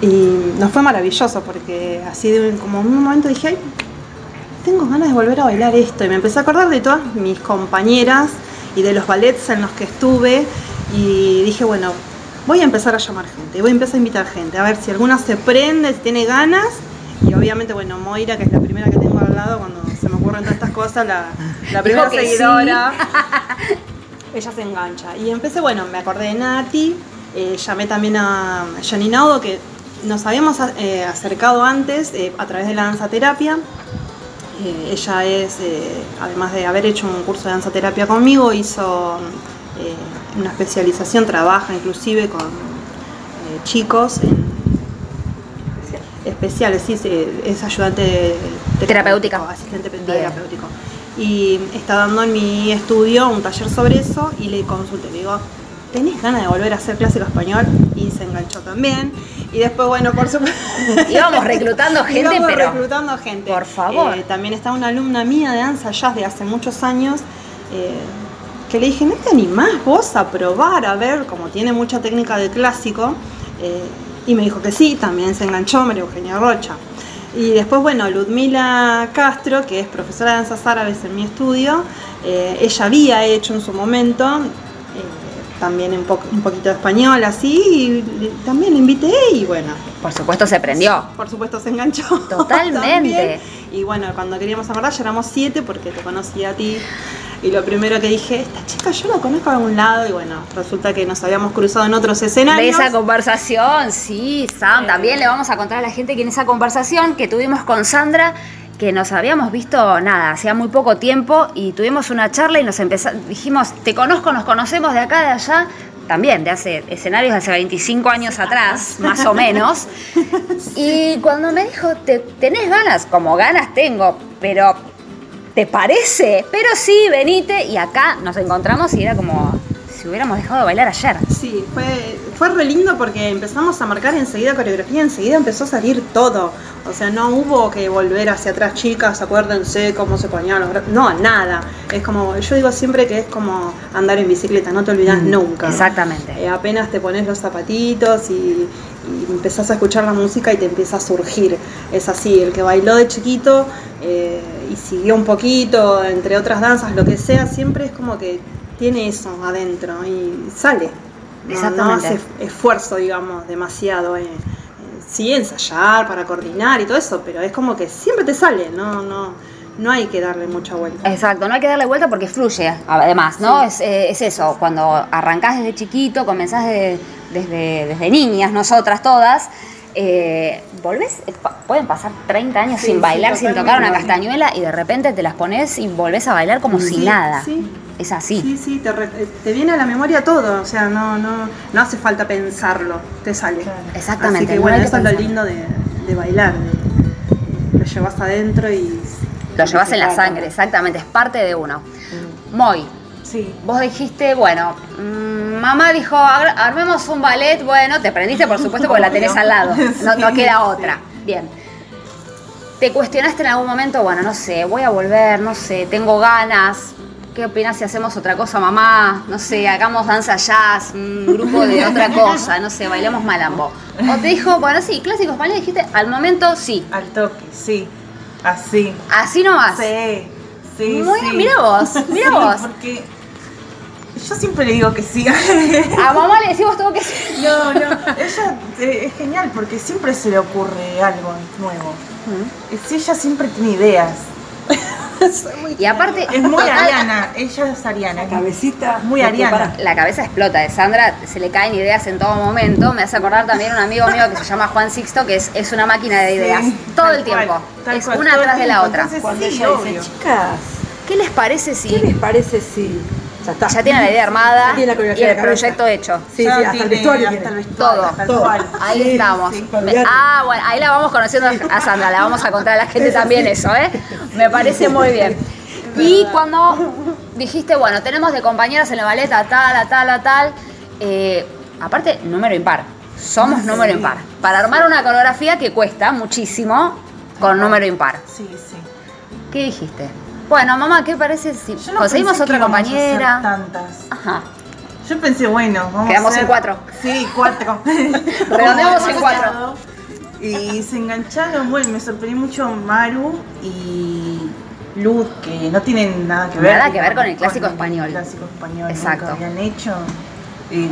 Y nos fue maravilloso porque así de como en un momento dije, ay, tengo ganas de volver a bailar esto. Y me empecé a acordar de todas mis compañeras y de los ballets en los que estuve. Y dije, bueno, voy a empezar a llamar gente, voy a empezar a invitar gente, a ver si alguna se prende, si tiene ganas. Y obviamente, bueno, Moira, que es la primera que tengo al lado cuando se me ocurren todas estas cosas, la, la primera sí. seguidora. ella se engancha. Y empecé, bueno, me acordé de Nati, eh, llamé también a Janine Audo, que nos habíamos eh, acercado antes eh, a través de la danza terapia. Eh, ella es, además de haber hecho un curso de danza terapia conmigo, hizo una especialización, trabaja inclusive con chicos en- especiales, sí, sí, es ayudante Terapéutica. asistente Bien. terapéutico. Y está dando en mi estudio un taller sobre eso y le consulté, le digo, ¿tenés ganas de volver a hacer clásico español? Y se enganchó también. Y después, bueno, por supuesto... Íbamos reclutando gente, Íbamos pero- reclutando gente. Por favor. Eh, también está una alumna mía de danza jazz de hace muchos años eh, que le dije, ¿no te animás vos a probar a ver, como tiene mucha técnica de clásico? Eh, y me dijo que sí, también se enganchó María Eugenia Rocha. Y después, bueno, Ludmila Castro, que es profesora de danzas árabes en mi estudio, eh, ella había hecho en su momento eh, también un, po- un poquito de español así, y le- también la invité y bueno, Por supuesto se prendió. por supuesto se enganchó. Totalmente. Y bueno, cuando queríamos acordar ya éramos siete porque te conocí a ti. Y lo primero que dije, esta chica yo la conozco de algún lado y bueno, resulta que nos habíamos cruzado en otros De escenarios. esa conversación, sí, Sam. También le vamos a contar a la gente que en esa conversación que tuvimos con Sandra, que nos habíamos visto nada, hacía muy poco tiempo y tuvimos una charla y nos empezamos, dijimos, te conozco, nos conocemos de acá, de allá, también de hace escenarios de hace 25 años atrás, más o menos. Y cuando me dijo, "¿Te- ¿tenés ganas? Como ganas tengo, pero ¿te parece? Pero sí, venite. Y acá nos encontramos y era como si hubiéramos dejado de bailar ayer. Sí, fue, fue re lindo porque empezamos a marcar enseguida coreografía, enseguida empezó a salir todo. O sea, no hubo que volver hacia atrás, chicas, acuérdense cómo se ponían los. No, nada. Es como, yo digo siempre que es como andar en bicicleta, no te olvidas nunca. Exactamente. Eh, apenas te pones los zapatitos y, y empezás a escuchar la música y te empieza a surgir. Es así, el que bailó de chiquito eh, y siguió un poquito, entre otras danzas, lo que sea, siempre es como que tiene eso adentro y sale. No, no hace esfuerzo, digamos, demasiado. eh. Eh, sí, ensayar para coordinar y todo eso, pero es como que siempre te sale, no, no, no hay que darle mucha vuelta. Exacto, no hay que darle vuelta porque fluye, además, ¿no? Es, eh, es eso, cuando arrancás desde chiquito, comenzás de- desde, desde niñas, nosotras todas, eh, volvés, eh, pueden pasar 30 años Sí, sin sí, bailar, sin tocar una castañuela y de repente te las pones y volvés a bailar como si Sí, nada. Es así. Sí, sí, te, re- te viene a la memoria todo, o sea, no, no, no hace falta pensarlo, te sale. Exactamente, Así que no bueno, eso es lo lindo de, de bailar, de- lo llevas adentro y... Lo llevas en la sangre, exactamente, es parte de uno. Moy, Sí. vos dijiste, bueno, mm, mamá dijo, "Ar- armemos un ballet, bueno, te prendiste por supuesto porque la tenés al lado, no, no Sí, queda sí. otra. Bien. ¿Te cuestionaste en algún momento, bueno, no sé, voy a volver, no sé, tengo ganas? ¿Qué opinas si hacemos otra cosa, mamá? No sé, hagamos danza jazz, un grupo de otra cosa, no sé, bailemos malambo. O te dijo, bueno, sí, clásico español, dijiste, al momento sí. Al toque, sí. Así. Así nomás. Sí, sí. Muy sí. mira vos, mira Sí, vos. Porque yo siempre le digo que sí. A mamá le decimos todo que sí. No, no, ella eh, es genial porque siempre se le ocurre algo nuevo. Si ella siempre tiene ideas. Y aparte, Es muy total- ariana, ella es ariana. Cabecita. Muy ariana. prepara. La cabeza explota de Sandra, se le caen ideas en todo momento. Me hace acordar también un amigo mío que se llama Juan Sixto, que es, es una máquina de ideas. Sí, todo el tiempo. cual, es cual, una atrás de la otra. Entonces, Cuando sí, ella obvio. dice, chicas, ¿Qué les parece si ¿qué les parece si ya está? ya tiene la idea armada Ya tiene la y el cabeza. proyecto hecho? Sí, sí, hasta el tiene- vestuario hasta tiene. el vestuario, Todo. Ahí Sí, estamos. sí. Ah, bueno, ahí la vamos conociendo a Sandra, la vamos a contar a la gente también eso, ¿eh? Me parece muy bien. Y cuando dijiste, bueno, tenemos de compañeras en la ballet a tal, a tal, a tal, eh, aparte, número impar. Somos número impar. Para armar una coreografía que cuesta muchísimo con número impar. Sí, sí. ¿Qué dijiste? Bueno, mamá, ¿qué parece si no conseguimos otra compañera? tantas. Ajá. Yo pensé, bueno, vamos Quedamos a hacer... en cuatro. Sí, cuatro. Redondeamos en cuatro. Y se engancharon, bueno, me sorprendió mucho Maru y Luz, que no tienen nada que ver. Nada que ver con el clásico español. El clásico español Exacto. nunca habían hecho. Y-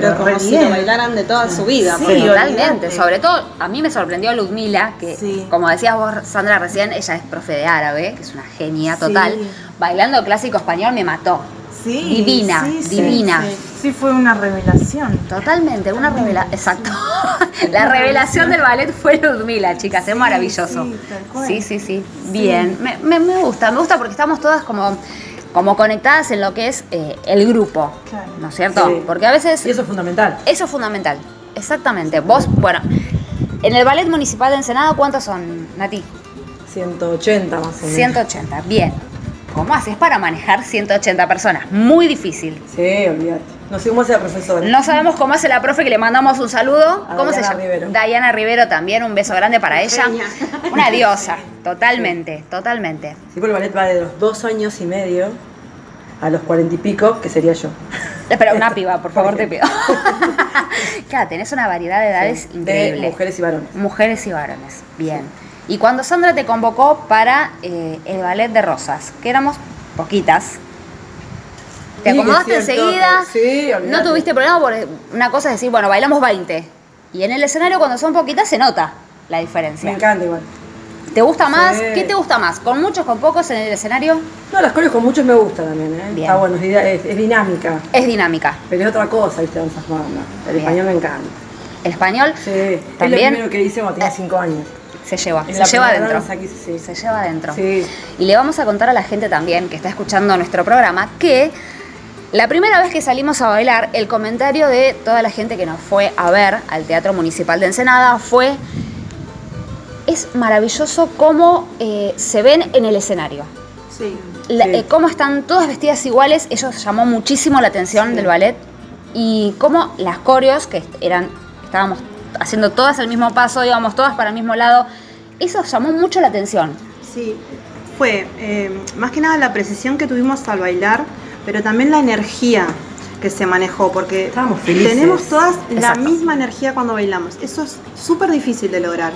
Pero, como si lo bailaran de toda su vida. Sí, Totalmente, sobre todo a mí me sorprendió Ludmila, que Sí. como decías vos Sandra recién, ella es profe de árabe, que es una genia total, bailando clásico español me mató. Sí, Divina, divina. Sí, fue una revelación. Totalmente, una revelación, exacto. La revelación del ballet fue Ludmila, chicas, es maravilloso. sí. Sí, sí, sí, bien. Me, me- me gusta, me gusta porque estamos todas como, como conectadas en lo que es eh, el grupo, Claro. ¿no es cierto? Sí. Porque a veces Y eso es fundamental. Eso es fundamental, exactamente. Vos, bueno, en el Ballet Municipal de Ensenada, ¿cuántos son, Nati? 180 más o menos. 180, bien. ¿Cómo haces para manejar 180 personas? Muy difícil. Sí, olvídate. No sé cómo hace la profesora. No sabemos cómo hace la profe, que le mandamos un saludo. A ¿Cómo se Diana llama? Rivero. Diana Rivero también, un beso grande para ella. Una diosa, totalmente, totalmente. Sí, porque el ballet va de los dos años y medio a los cuarenta y pico, que sería yo. Espera, una piba, por favor, te pido. claro, tenés una variedad de edades De increíble. mujeres y varones. Mujeres y varones, bien. Y cuando Sandra te convocó para eh, el ballet de Rosas, que éramos poquitas, te acomodaste enseguida. Sí, no tuviste problema porque una cosa es decir, bueno, bailamos 20. Y en el escenario cuando son poquitas se nota la Me diferencia. encanta igual. ¿Te gusta más? Sí. ¿Qué te gusta más? ¿Con muchos, con pocos en el escenario? No, las coreos con muchos me gusta también, ¿eh? Bien. Está bueno, es, es- es dinámica. Es dinámica. Pero es otra cosa, ¿viste? Danzas modernas. El Bien. español me encanta. El español Sí, es También- lo primero que hice cuando tenía 5 años. se lleva, Es se lleva adentro. hice, sí. Se lleva adentro. Sí. Y le vamos a contar a la gente también que está escuchando nuestro programa que la primera vez que salimos a bailar, el comentario de toda la gente que nos fue a ver al Teatro Municipal de Ensenada fue, es maravilloso cómo eh, se ven en el escenario. Sí. La- Sí. eh, cómo están todas vestidas iguales, eso llamó muchísimo la atención del ballet. Y cómo las coreos, que eran, estábamos haciendo todas el mismo paso, íbamos todas para el mismo lado, eso llamó mucho la atención. Sí, fue eh, más que nada la precisión que tuvimos al bailar, pero también la energía que se manejó, porque Estábamos felices. tenemos todas la Exacto. misma energía cuando bailamos. Eso es súper difícil de lograr.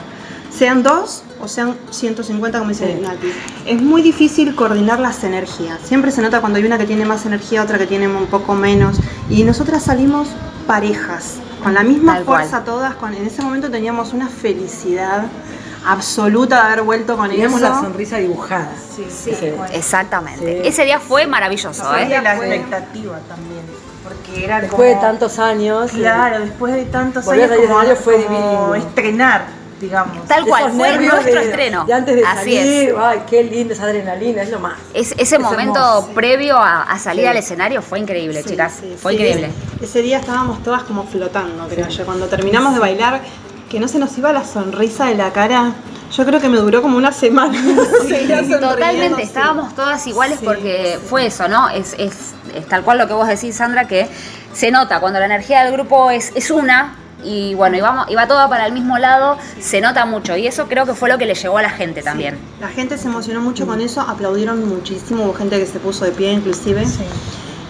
Sean dos o sean 150, como dice Sí. Nati. Es muy difícil coordinar las energías. Siempre se nota cuando hay una que tiene más energía, otra que tiene un poco menos. Y nosotras salimos parejas, con la misma Tal cual. fuerza todas. Con, en ese momento teníamos una felicidad absoluta de haber vuelto con Teníamos eso. la sonrisa dibujada. Sí, Sí, sí. Exactamente. Sí. Ese día fue maravilloso, Fue ¿eh? la expectativa también. Porque era Después de tantos años. Claro, después de tantos años como, fue como divino. estrenar, digamos. Tal cual, fue nuestro de- estreno. De antes de Así salir, es. ay, qué linda esa adrenalina, es lo más. Es- ese momento hermoso. previo a, a salir Sí. al escenario fue increíble, Sí, chicas. sí, fue sí. increíble. Ese día estábamos todas como flotando, creo yo. Cuando terminamos de bailar, que no se nos iba la sonrisa de la cara, yo creo que me duró como una semana. Totalmente, sí. estábamos todas iguales Sí, porque fue eso, ¿no? Es, es- es tal cual lo que vos decís, Sandra, que se nota cuando la energía del grupo es, es una y bueno, y va toda para el mismo lado, se nota mucho y eso creo que fue lo que le llegó a la gente también. La gente se emocionó mucho con eso, aplaudieron muchísimo, hubo gente que se puso de pie inclusive.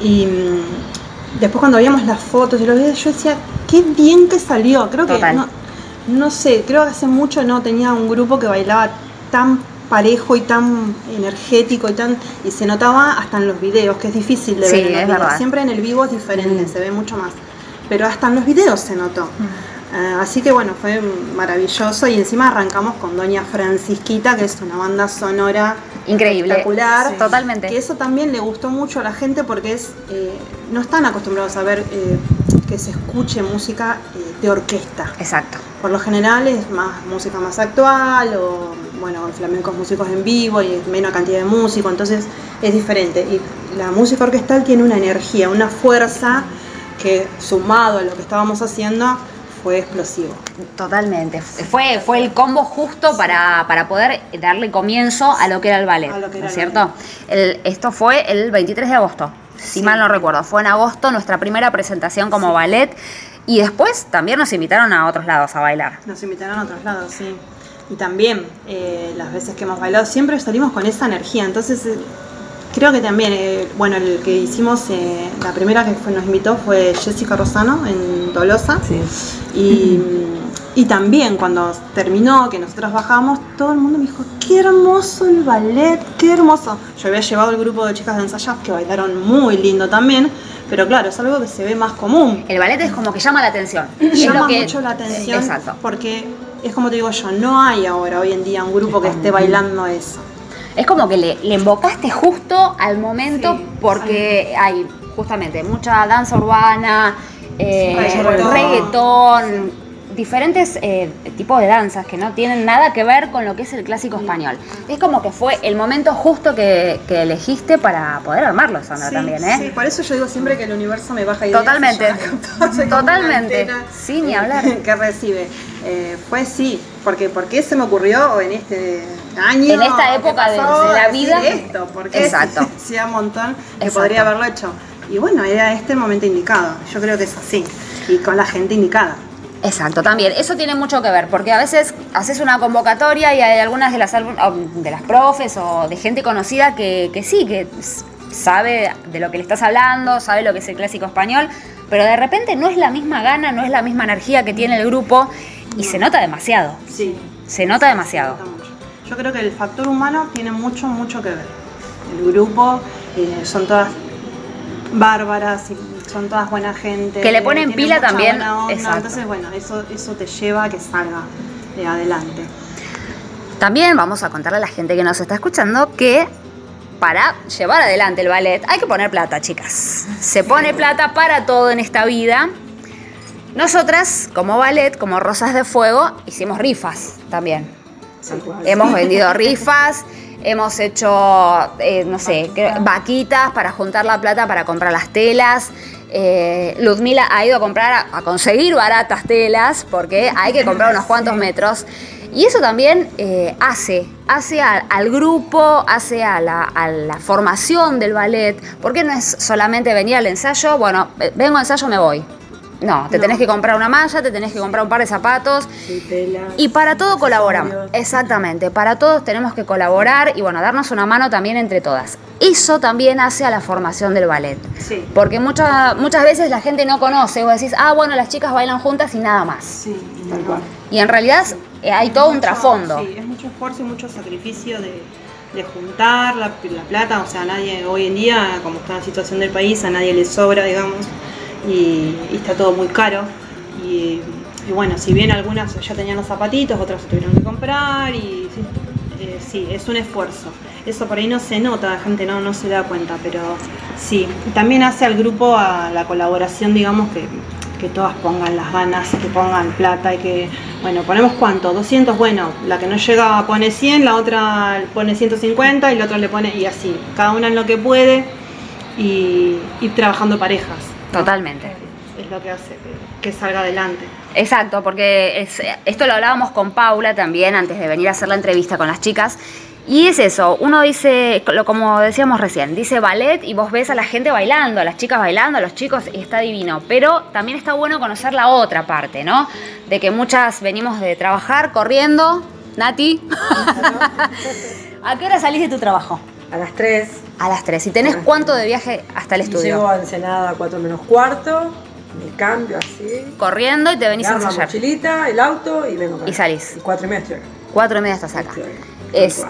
Y mm, después cuando veíamos las fotos y los videos, yo decía, qué bien que salió. Creo que, no, no sé, creo que hace mucho no tenía un grupo que bailaba tan parejo y tan energético y tan y se notaba hasta en los videos que es difícil de Sí, ver en los es videos. verdad. siempre en el vivo es diferente Mm. se ve mucho más pero hasta en los videos se notó Eh, así que bueno fue maravilloso y encima arrancamos con Doña Francisquita que es una banda sonora Increíble. espectacular Sí. Totalmente. que eso también le gustó mucho a la gente porque es eh, no están acostumbrados a ver eh, que se escuche música eh, de orquesta Exacto. por lo general es más música más actual o bueno, el flamenco es músicos en vivo y es menos cantidad de músicos, entonces es diferente. Y la música orquestal tiene una energía, una fuerza que sumado a lo que estábamos haciendo fue explosivo. Totalmente. Fue, fue el combo justo para, para poder darle comienzo a lo que era el ballet. A lo que ¿no era el cierto? El- esto fue el 23 de agosto, si mal no recuerdo. Fue en agosto nuestra primera presentación como ballet. Y después también nos invitaron a otros lados a bailar. Nos invitaron a otros lados, sí. Y también, eh, las veces que hemos bailado, siempre salimos con esa energía. Entonces, eh, creo que también, eh, bueno, el que hicimos, eh, la primera que fue- nos invitó fue Jessica Rosano en Tolosa. Sí. Y, y también cuando terminó, que nosotros bajamos, todo el mundo me dijo, qué hermoso el ballet, qué hermoso. Yo había llevado el grupo de chicas de ensayar que bailaron muy lindo también, pero claro, es algo que se ve más común. El ballet es como que llama la atención. Llama lo que- mucho la atención Exacto. porque es como te digo yo, no hay ahora hoy en día un grupo que esté bailando eso. Es como que le, le invocaste justo al momento Sí, porque hay justamente mucha danza urbana, eh, Reggaetón. reggaetón, diferentes eh, tipos de danzas que no tienen nada que ver con lo que es el clásico español. Es como que fue el momento justo que, que elegiste para poder armarlo, Sandra, Sí, también, ¿eh? sí, por eso yo digo siempre que el universo me baja ideas. Totalmente. y yo Totalmente. Sí, ni hablar. que recibe. Eh, fue sí, porque ¿por qué se me ocurrió en este año? En esta época de- la vida? esto, porque Exacto. hacía un montón que Exacto. podría haberlo hecho. Y bueno, era este el momento indicado. Yo creo que es así. Y con la gente indicada. Exacto, también. Eso tiene mucho que ver, porque a veces haces una convocatoria y hay algunas de las, o de las profes o de gente conocida que, que sí, que sabe de lo que le estás hablando, sabe lo que es el clásico español, pero de repente no es la misma gana, no es la misma energía que tiene el grupo y se nota demasiado. Sí. Se nota demasiado. Se nota mucho. Yo creo que el factor humano tiene mucho, mucho que ver. El grupo eh, son todas bárbaras y son todas buena gente. Que le ponen pila también, exacto. Entonces, bueno, eso, eso te lleva a que salga eh, adelante. También vamos a contarle a la gente que nos está escuchando que para llevar adelante el ballet hay que poner plata, chicas. Se pone plata para todo en esta vida. Nosotras, como ballet, como Rosas de Fuego, hicimos rifas también. Hemos vendido rifas, hemos hecho, eh, no sé, vaquitas para juntar la plata para comprar las telas. Eh, Ludmila ha ido a comprar, a, conseguir baratas telas, porque hay que comprar unos cuantos metros. Y eso también eh, hace, hace a- al grupo, hace a la, a la formación del ballet, porque no es solamente venir al ensayo, bueno, eh, vengo al ensayo, me voy. No, te No. tenés que comprar una malla, te tenés que comprar un par de zapatos, Sí, telas, y para todo colaboramos. Exactamente, para todos tenemos que colaborar y bueno, darnos una mano también entre todas. Eso también hace a la formación del ballet. Sí. Porque muchas muchas veces la gente no conoce, vos decís, ah, bueno, las chicas bailan juntas y nada más. Sí, y Tal no. cual. Y en realidad eh, hay todo un trasfondo. Sí, es mucho esfuerzo y mucho sacrificio de, de juntar la, la plata. O sea, nadie, hoy en día, como está la situación del país, a nadie le sobra, digamos, y, está todo muy caro. Y, bueno, si bien algunas ya tenían los zapatitos, otras tuvieron que comprar, y sí, eh, sí, es un esfuerzo. Eso por ahí no se nota, la gente no, no se da cuenta, pero sí. También hace al grupo a la colaboración, digamos, que, que todas pongan las ganas, que pongan plata y que, bueno, ponemos cuánto, 200, bueno, la que no llega pone 100, la otra pone 150 y la otra le pone, y así, cada una en lo que puede y ir trabajando parejas. Totalmente. Es lo que hace que, que salga adelante. Exacto, porque es- esto lo hablábamos con Paula también antes de venir a hacer la entrevista con las chicas. Y es eso, uno dice, lo- como decíamos recién, dice ballet y vos ves a la gente bailando, a las chicas bailando, a los chicos, y está divino. Pero también está bueno conocer la otra parte, ¿no? De que muchas venimos de trabajar corriendo. Nati, ¿a qué hora salís de tu trabajo? A las 3. A las 3. ¿Y tenés cuánto de viaje hasta el Y llego estudio? a Ensenada a 4 menos cuarto, me cambio así. Corriendo y te venís a agarro la ensayar. mochilita, el auto y vengo para Y salís. Y 4 y media estoy acá. Y media estás acá. Es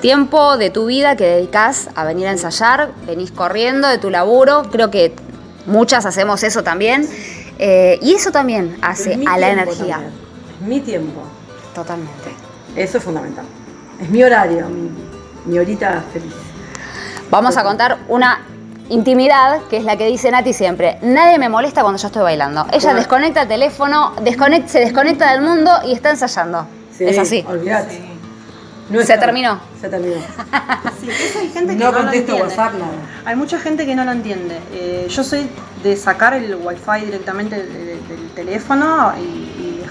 tiempo de tu vida que dedicas a venir a ensayar, venís corriendo de tu laburo, creo que muchas hacemos eso también, eh, y eso también hace a la energía. también. Es mi tiempo. Totalmente. Eso es fundamental. Es mi horario, mi, mi horita feliz. Vamos a contar una intimidad, que es la que dice Nati siempre. Nadie me molesta cuando yo estoy bailando. Ella desconecta el teléfono, desconect- se desconecta del mundo y está ensayando. Sí, es así. Olvídate. Se terminó. Se terminó. Sí, eso hay gente que No no, contesto. WhatsApp, nada. Hay mucha gente que no lo entiende. Eh, yo soy de sacar el wifi directamente del, del- del teléfono y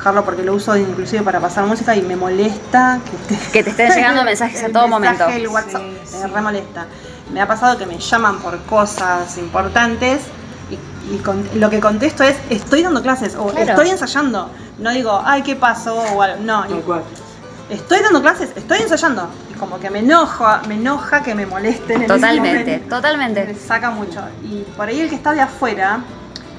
dejarlo porque lo uso inclusive para pasar música y me molesta que te, Que te estén llegando mensajes a todo mensaje, momento. El WhatsApp, me re molesta. Me ha pasado que me llaman por cosas importantes y, y con- lo que contesto es estoy dando clases o Claro. estoy ensayando. No digo, ay, ¿qué pasó? o algo. No, y- estoy dando clases, estoy ensayando. Y como que me enoja, me enoja que me molesten en ese Totalmente, momento. totalmente. Me saca mucho. Y por ahí el que está de afuera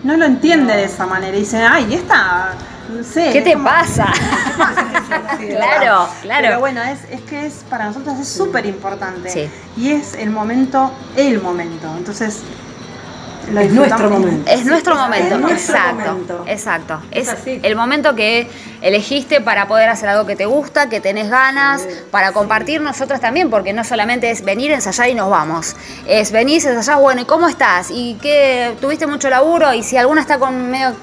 no lo entiende de esa manera. Y dice, ay, esta, no sé. ¿Qué te como- pasa? Sí, Claro, Pero claro. bueno, es, es que es para nosotros es súper importante. Sí. Y es el momento, el momento. Entonces, Es nuestro momento. Es nuestro momento, es nuestro exacto, momento. exacto. Es el momento que elegiste para poder hacer algo que te gusta, que tenés ganas, para compartir nosotros también, porque no solamente es venir, ensayar y nos vamos. Es venir, ensayar, bueno, ¿y cómo estás? ¿Y qué? ¿Tuviste mucho laburo? Y si alguna está con medio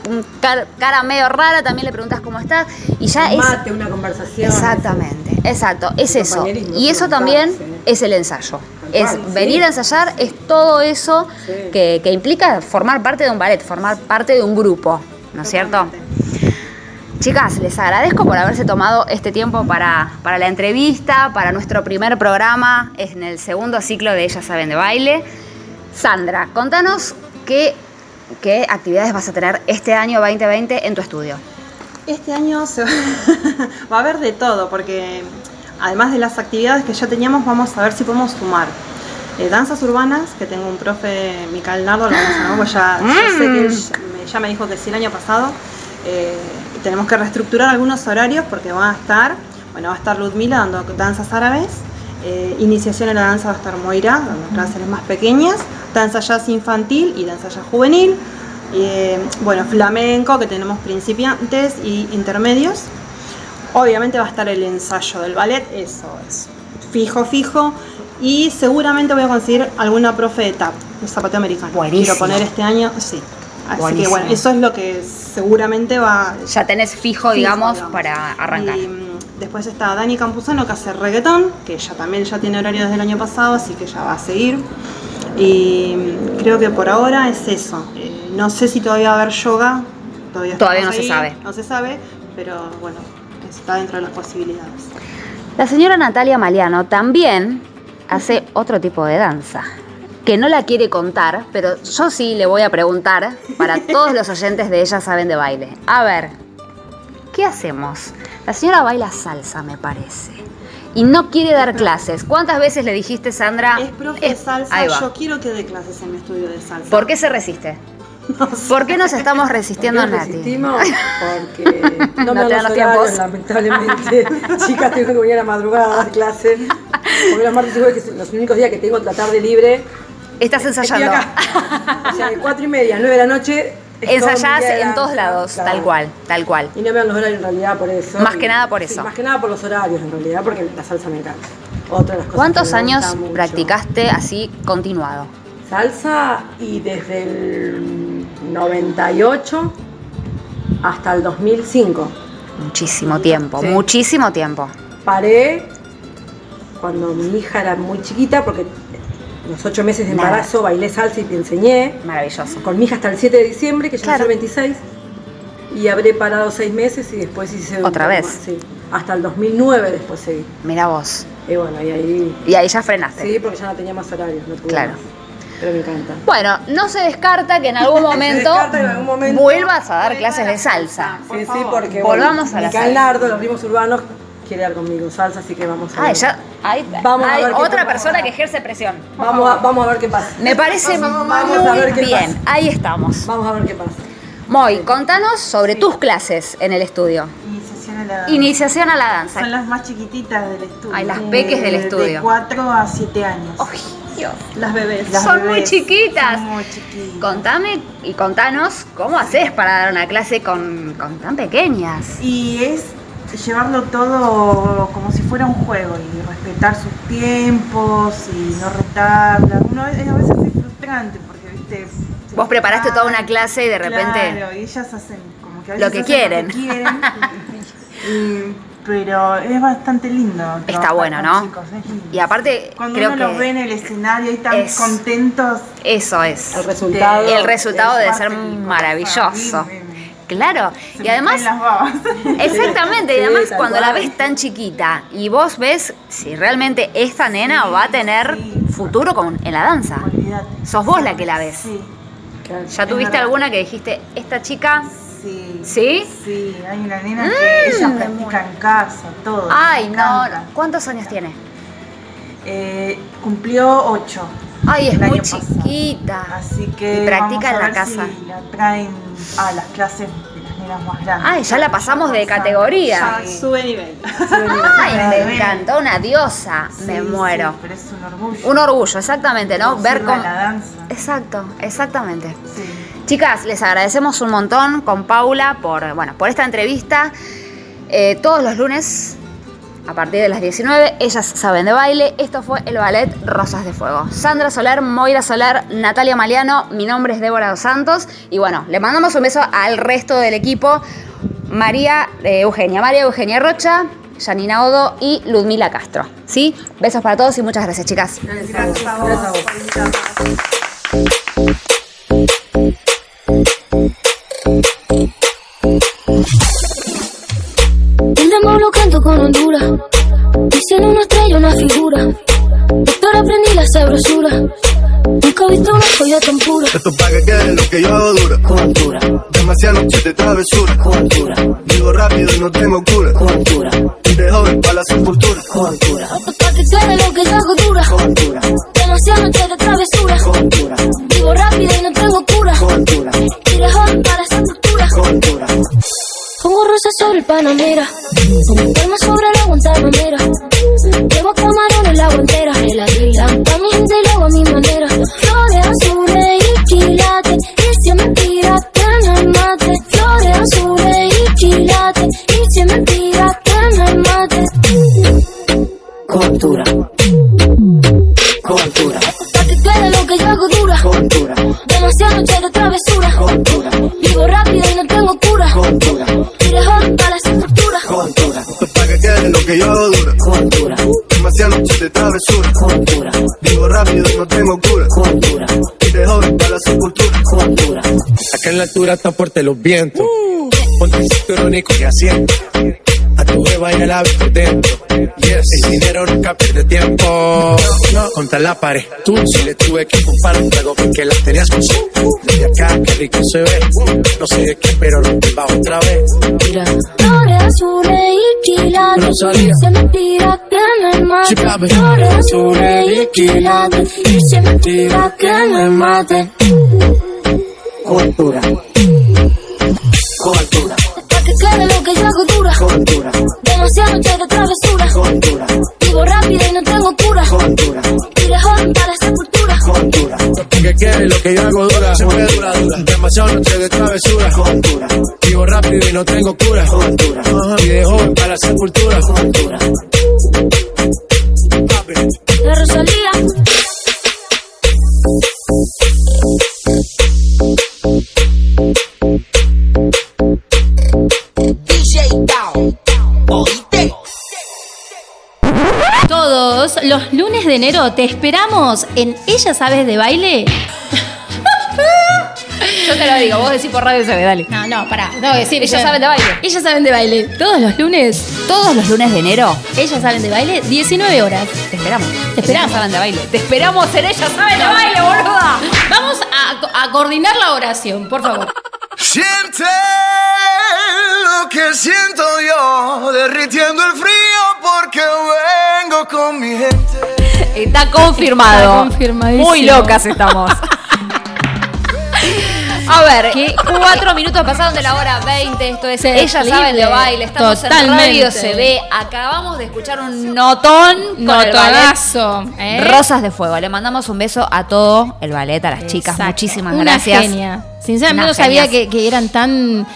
car- cara medio rara, también le preguntas cómo estás. Y ya Un es mate, una conversación. Exactamente, exacto, es eso. Y eso también es el ensayo. Es sí. venir a ensayar, es todo eso Sí. que, que implica formar parte de un ballet, formar parte de un grupo, ¿no es cierto? Chicas, les agradezco por haberse tomado este tiempo para, para la entrevista, para nuestro primer programa en el segundo ciclo de Ellas Saben de Baile. Sandra, contanos qué, qué actividades vas a tener este año 2020 en tu estudio. Este año se va, va a haber de todo, porque además de las actividades que ya teníamos, vamos a ver si podemos sumar. Eh, danzas urbanas, que tengo un profe, Micael Nardo, lo vamos a llamar, pues ya, yo sé que él ya me, dijo que sí el año pasado. Eh, tenemos que reestructurar algunos horarios porque van a estar, bueno, va a estar Ludmila dando danzas árabes, eh, iniciación en la danza va a estar Moira, dando clases más pequeñas, danza jazz infantil y danza jazz juvenil. Eh, bueno, flamenco, que tenemos principiantes y intermedios. Obviamente va a estar el ensayo del ballet, eso es fijo, fijo. Y seguramente voy a conseguir alguna profe de tap, de zapateo americano. Buenísimo. Quiero poner este año, sí. Así Buenísimo. que bueno, eso es lo que seguramente va, Ya tenés fijo, Fijo, digamos, digamos. para arrancar. y mm, después está Dani Campuzano que hace reggaetón, que ella también ya tiene horario desde el año pasado, así que ya va a seguir. Y mm, creo que por ahora es eso. Eh, no sé si todavía va a haber yoga. Todavía, no se sabe. No se sabe, pero bueno, está dentro de las posibilidades. La señora Natalia Maliano también hace otro tipo de danza, que no la quiere contar, pero yo sí le voy a preguntar para todos los oyentes de Ellas Saben de Baile. A ver, ¿qué hacemos? La señora baila salsa, me parece. Y no quiere dar clases. ¿Cuántas veces le dijiste, Sandra? Es profe de Es- salsa, yo quiero que dé clases en mi estudio de salsa. ¿Por qué se resiste? ¿Por qué nos estamos resistiendo a ¿Por qué Nati? resistimos? Porque no, No me dan los horarios, lamentablemente. Chicas, tengo que venir a la madrugada a dar clase. Porque los martes y jueves, que son los únicos días que tengo la tarde libre, Estás estoy ensayando. acá. O sea, de 4 y media 9 de la noche. Ensayás en todos lados, claro. tal cual, tal cual. Y no me dan los horarios en realidad por eso. Más Y- que nada por sí, eso. más que nada por los horarios en realidad, porque la salsa me encanta. Otra de las cosas ¿Cuántos años practicaste así continuado? Salsa y desde el 98 hasta el 2005. Muchísimo tiempo, Sí. muchísimo tiempo. Paré cuando mi hija era muy chiquita porque los ocho meses de Nada. embarazo bailé salsa y te enseñé. Maravilloso. Con mi hija hasta el 7 de diciembre, que ya Claro. nació el 26. Y habré parado seis meses y después hice ¿Otra vez? más, sí. Hasta el 2009 después seguí. Mira vos. Y bueno, y ahí... Y ahí ya frenaste. Sí, porque ya no tenía más horarios. No tuve Claro. más. Pero me encanta. Bueno, no se descarta que en algún momento, descarta que en algún momento- vuelvas a dar clases de salsa. Sí, sí, porque Volvamos a la salsa. Nardo, los ritmos urbanos, quiere dar conmigo salsa, así que vamos a Ah, ver. ya hay, Vamos a hay ver qué otra pasa. persona que ejerce presión. Vamos a, vamos a ver qué pasa. Me parece Vamos a ver muy qué bien. pasa. Ahí estamos. Vamos a ver qué pasa. Moy, contanos sobre tus clases en el estudio. Iniciación a la Iniciación a la danza. Son las más chiquititas del estudio. Ay, las peques del De- estudio. De 4 a 7 años. Dios. Las bebés. las Son muy chiquitas. Son muy chiquitas. Contame y contanos cómo haces para dar una clase con, con tan pequeñas. Y es llevarlo todo como si fuera un juego y respetar sus tiempos y no retarlas. Uno es a veces es frustrante porque, viste. Vos preparaste toda una clase y de repente... Claro, y ellas hacen como que a Lo que quieren. Lo que quieren. Y- pero es bastante lindo. Está bueno, ¿no? chicos, es lindo. Y aparte, Cuando creo uno que los ve en el escenario y tan es- contentos. eso es. El resultado. El resultado de debe ser maravilloso. Bien, bien, bien. Claro, Se y me además, las babas. exactamente, y además cuando la ves tan chiquita y vos ves si realmente esta nena va a tener sí. futuro con, en la danza. Olvídate. Sos vos la que la ves. Sí, Claro. ¿Ya tuviste verdad. alguna que dijiste, esta chica? Sí. ¿Sí? Sí, hay una nena que ella Mm, practica en casa, todo. Ay, no. ¿cuántos años tiene? Eh, cumplió ocho. Ay, es muy pasado. chiquita. Así que Y practica vamos a en la ver casa. Si la traen a las clases de las nenas más grandes. Ay, ya la pasamos de categoría. Ya sube nivel. Ay, me encantó, una diosa. Sí, me sí, muero. pero es un orgullo. Un orgullo, exactamente, ¿no? Ver cómo... la danza. Exacto, exactamente. Sí. Chicas, les agradecemos un montón con Paula por, bueno, por esta entrevista. Eh, todos los lunes, a partir de las 19, ellas saben de baile. Esto fue el ballet Rosas de Fuego. Sandra Soler, Moira Soler, Natalia Maliano, mi nombre es Débora Dos Santos. Y bueno, le mandamos un beso al resto del equipo. María eh, Eugenia, María Eugenia Rocha, Janina Odo y Ludmila Castro. ¿Sí? Besos para todos y muchas gracias, chicas. Gracias a vos. Gracias a vos. El demo lo canto con Honduras. Dicen una estrella, una figura. Doctor, aprendí la sabrosura. Nunca he visto una joya tan pura. Esto pa' que quede lo que yo hago dura. Cobertura, Demasiadas noches de travesura. cobertura, Vivo rápido y no tengo cura. cobertura, Y de joven pa' la sepultura. cobertura. Pa' que quede lo que yo hago dura. Cobertura, Demasiadas noches de travesura. cobertura, Vivo rápido y no tengo cobertura. Pongo rosas sobre el panamera. Pongo palmas sobre la guantanamera. Llevo camarones la guantera. Pa' mi gente y lo hago a mi manera. Flores azules y quilates. Y si es mentira que me mate. Flores azules y quilates. Y si es mentira que me mate. Cobertura, cobertura, Pa' que quede lo que yo hago dura. cobertura, Demasiadas noches lo que yo hago dura. Cobertura, Demasiadas noches de travesura. cobertura, Vivo rápido y no tengo cura. cobertura, Y de joven pa' la sepultura. cobertura. Acá en la altura está fuerte los vientos. Ponte el cinturón y asiento. A tu jeva y a la ves por dentro. Yes. El dinero nunca pierde tiempo. Contra la pared. Tú si le tuve que comprar un trago porque la tenías con su. Desde acá, qué rico se ve. No sé de qué, pero no te va otra vez. Mira. Flores azules y quilates. Se me tira que me mate. Flores azules y quilates. Y se me tira que me mate. Cobertura, Demasiadas noches de travesura. cobertura, Vivo rápido y no tengo cura. Y de joven para la sepultura. cobertura, Que quede lo que yo hago dura. Siempre dura, dura. Demasiado noche de travesura. cobertura, Vivo rápido y no tengo cura. Y de joven para la sepultura. cobertura. Los lunes de enero te esperamos en Ella Sabes de Baile. Yo te lo digo, vos decís por radio se ve, dale. No, no, pará. No, decir, Ellas saben de baile. Ellas saben de baile. Todos los lunes. Todos los lunes de enero Ellas saben de baile, 19 horas. te esperamos. Te esperamos. Ellas saben de baile. Te esperamos en Ellas saben de baile, boluda. Vamos a, a coordinar la oración, por favor. Siente lo que siento yo, derritiendo el frío porque vengo con mi gente. Está confirmado. Está confirmadísimo. Muy locas estamos. A ver, cuatro minutos pasaron de la hora 20. Esto es Ellas Terrible. saben de baile. Estamos en Totalmente. Radio CB. Acabamos de escuchar un notón con el ballet Notonazo. ¿eh? Rosas de Fuego. Le mandamos un beso a todo el ballet, a las chicas. Muchísimas Una gracias. Genia. Sinceramente no sabía que, que eran tan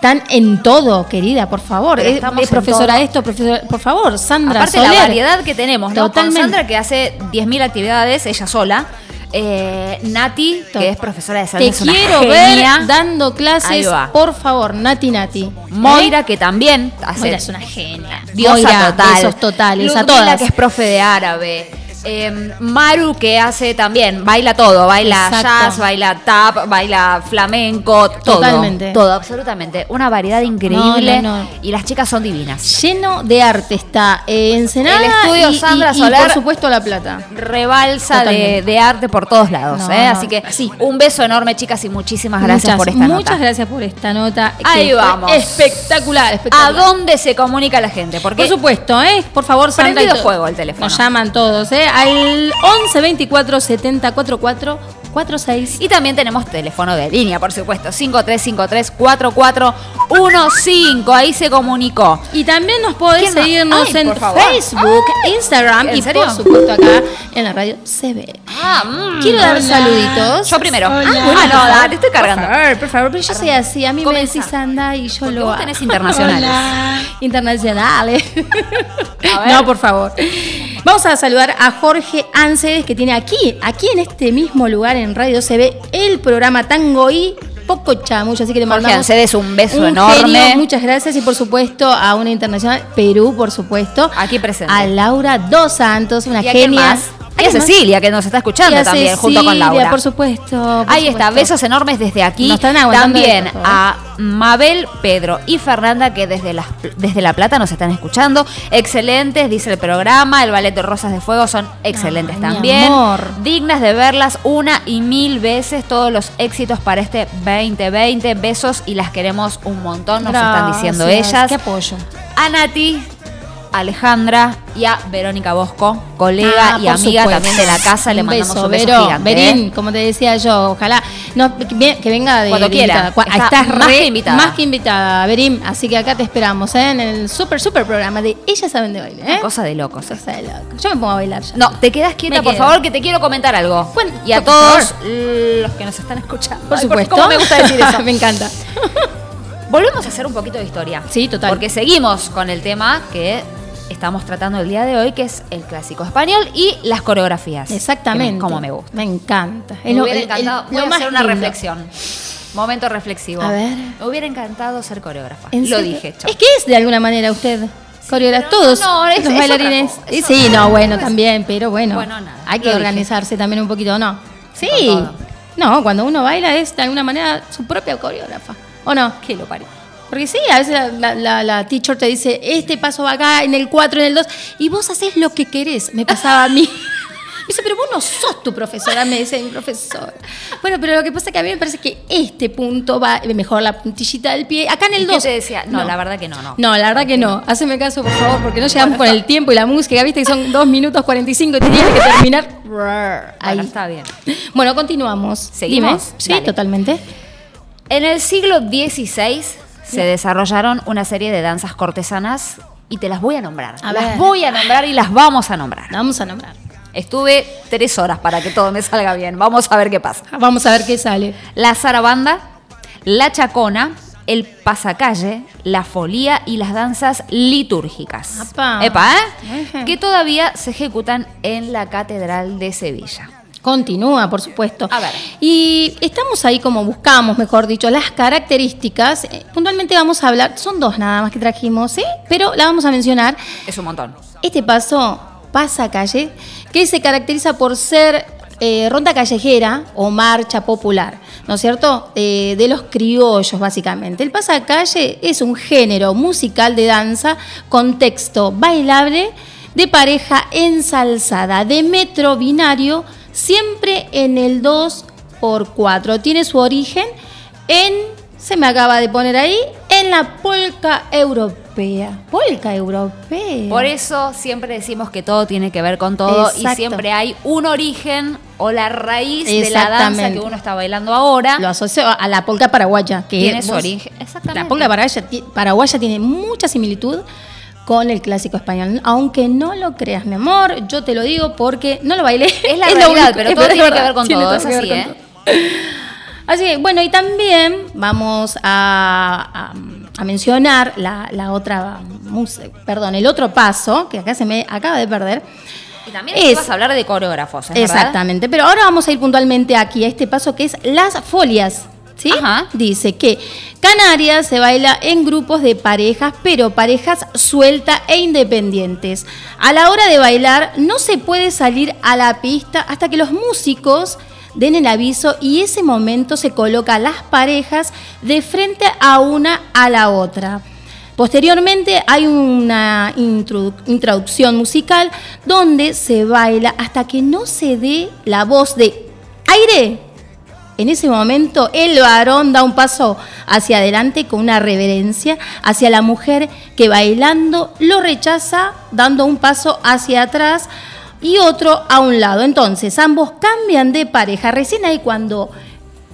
tan en todo, querida, por favor. Pero Es, profesora esto, profesora, por favor, Sandra Aparte Soler. la variedad que tenemos, ¿no? Totalmente. Con Sandra que hace 10.000 actividades, ella sola. Eh, Nati, que es profesora de salsa, Te es una quiero genia. ver dando clases, por favor, Nati Nati. Moira, que también hace Moira es una genia. diosa Moira, total. besos totales, a Ludmila, todas. que es profe de árabe. Eh, Maru que hace también, baila todo, baila Exacto. jazz, baila tap, baila flamenco, todo. Totalmente. Todo, absolutamente. Una variedad increíble No, no, no. y las chicas son divinas. Lleno de arte está eh, Ensenada El estudio y, Sandra y- y, Soler. por supuesto La Plata. Rebalsa de, arte por todos lados, ¿eh? Así que un beso enorme, chicas, y muchísimas gracias muchas, por esta muchas nota. gracias por esta nota. Ahí vamos. Espectacular, ¿A espectacular. dónde se comunica la gente? Porque Por supuesto, ¿eh? Por favor, Sandra. Prendido fuego el teléfono. Nos llaman todos, ¿eh? Al 11 24 70 44 46. Y también tenemos teléfono de línea, por supuesto, 5353-4415. Ahí se comunicó. Y también nos podés seguirnos Ay, en. Facebook, Instagram ¿En y serio? por supuesto acá en la radio CB. Ah, mm. Quiero dar Hola. saluditos. Yo primero. Ah, Ah, bueno, no, da, te estoy cargando. Por favor, por favor, pero yo soy así. A mí Comenzá. me decís anda y yo Porque lo vos tenés internacionales. Hola. Internacionales. A ver. No, por favor. Vamos a saludar a Jorge Ancedes que tiene aquí, aquí en este mismo lugar en Radio CB, el programa Tango y poco chamuyo, así que le Jorge mandamos Ancedes, un beso un enorme. genio, muchas gracias y por supuesto a una internacional Perú, por supuesto. Aquí presente. A Laura Dos Santos, una ¿Y a genia. más? Y a Cecilia, que nos está escuchando a también, junto con Cecilia, Laura. por supuesto. por Ahí está, besos enormes desde aquí. Nos están aguantando También de todo, ¿eh? a Mabel, Pedro y Fernanda, que desde La, desde la Plata nos están escuchando. Excelentes, dice el programa. El ballet de Rosas de Fuego son excelentes Ay, también. Dignas de verlas una y mil veces. Todos los éxitos para este 2020. Besos y las queremos un montón, nos están diciendo ellas. Qué apoyo. A Nati, Alejandra y a Verónica Bosco, colega Ah, y amiga supuesto. también de la casa. Le mandamos beso, un beso Vero, gigante. ¿eh? Verín, como te decía yo, ojalá no, que ve- que venga de Cuando de quiera. invitada. Está estás más re- que invitada. Más que invitada, Verín. Así que acá te esperamos, ¿eh? En el super, super programa de Ellas Saben de Baile, ¿eh? Una cosa de locos. Cosa de loco. Yo me pongo a bailar ya. No, te quedas quieta, Me por quedo. favor, que te quiero comentar algo. Bueno, y a todos los que nos están escuchando. Por Ay, supuesto. ¿Cómo me gusta decir eso? me encanta. Volvemos a hacer un poquito de historia. Sí, total. Porque seguimos con el tema que estamos tratando el día de hoy, que es el clásico español y las coreografías. Exactamente. Como me gusta. Me encanta. Me hubiera el- el- encantado. voy a hacer una lindo. reflexión. Momento reflexivo. A ver. Me hubiera encantado ser coreógrafa. ¿En Lo serio? dije, chao. Es que es de alguna manera usted. Coreógrafo, todos no, los es bailarines. cosa, sí, no, bueno, también, pero bueno. Bueno, nada, hay que dije. organizarse también un poquito, ¿no? Sí. No, cuando uno baila es de alguna manera su propia coreógrafa. ¿O no? Que lo parió. Porque sí, a veces la, la, la- la teacher te dice, este paso va acá, en el 4, en el 2, y vos haces lo que querés. Me pasaba a mí. Me dice, pero vos no sos tu profesora, me dice mi profesor. Bueno, pero lo que pasa es que a mí me parece que este punto va mejor la puntillita del pie. Acá en el ¿Y qué 2. te decía? No, la verdad que no, no. No, la verdad que no. Haceme caso, por favor, porque no llegamos con el tiempo y la música. Viste que son 2 minutos 45 y tenías que terminar. Ahí. Bueno, está bien. Bueno, continuamos. ¿Seguimos? Dime. Sí, Dale. totalmente. En el siglo XVI se desarrollaron una serie de danzas cortesanas y te las voy a nombrar. A las ver. voy a nombrar y las vamos a nombrar. Vamos a nombrar. Estuve tres horas para que todo me salga bien. Vamos a ver qué pasa. Vamos a ver qué sale. La zarabanda, la chacona, el pasacalle, la folía y las danzas litúrgicas. Apa. Epa, ¿eh? Que todavía se ejecutan en la Catedral de Sevilla. Continúa, por supuesto. A ver. Y estamos ahí como buscamos, mejor dicho, las características. Eh, puntualmente vamos a hablar, son dos nada más que trajimos, ¿sí? Pero la vamos a mencionar. Es un montón. Este paso, pasacalle, que se caracteriza por ser eh, ronda callejera o marcha popular, ¿no es cierto? Eh, de los criollos, básicamente. El pasacalle es un género musical de danza con texto bailable de pareja ensalzada, de metro binario, siempre en el 2 por 4 Tiene su origen en, se me acaba de poner ahí, en la polca europea. Polca europea. Por eso siempre decimos que todo tiene que ver con todo y siempre hay un origen o la raíz de la danza que uno está bailando ahora. Lo asocio a la polca paraguaya, que Tiene su vos- origen. Exactamente. La polca paraguaya, paraguaya tiene mucha similitud con el clásico español, aunque no lo creas, mi amor, yo te lo digo porque no lo bailé. Es la lo realidad, único- pero es todo verdad, tiene que ver con todo, es así, ¿eh? Así que, bueno, y también vamos a, a- a mencionar la, la otra, perdón, el otro paso, que acá se me acaba de perder, Y también Es- vas a hablar de coreógrafos, ¿es verdad? Exactamente, pero ahora vamos a ir puntualmente aquí a este paso que es las folias. ¿Sí? Dice que Canarias se baila en grupos de parejas, pero parejas sueltas e independientes. A la hora de bailar no se puede salir a la pista hasta que los músicos den el aviso y ese momento se coloca las parejas de frente a una a la otra. Posteriormente hay una introdu- introducción musical donde se baila hasta que no se dé la voz de aire. En ese momento el varón da un paso hacia adelante con una reverencia hacia la mujer que bailando lo rechaza dando un paso hacia atrás y otro a un lado. Entonces ambos cambian de pareja. Recién ahí cuando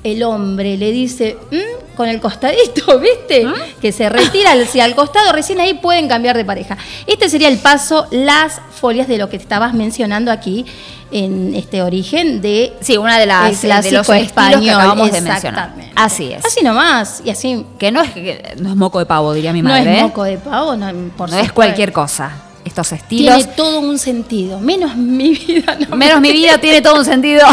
el hombre le dice "Mm", con el costadito, ¿viste? Que se retira hacia el costado, recién ahí pueden cambiar de pareja. Este sería el paso, las folias de lo que estabas mencionando aquí en este origen de Sí, una de las el clásico de los estilos español. que acabamos de mencionar. Así es. Así nomás, y así. Que no es, que no es moco de pavo, diría mi No madre. es ¿eh? moco de pavo, no, por No es cualquier cosa. Estos estilos. Tiene todo un sentido, menos mi vida. no. Menos mi vida tiene todo un sentido.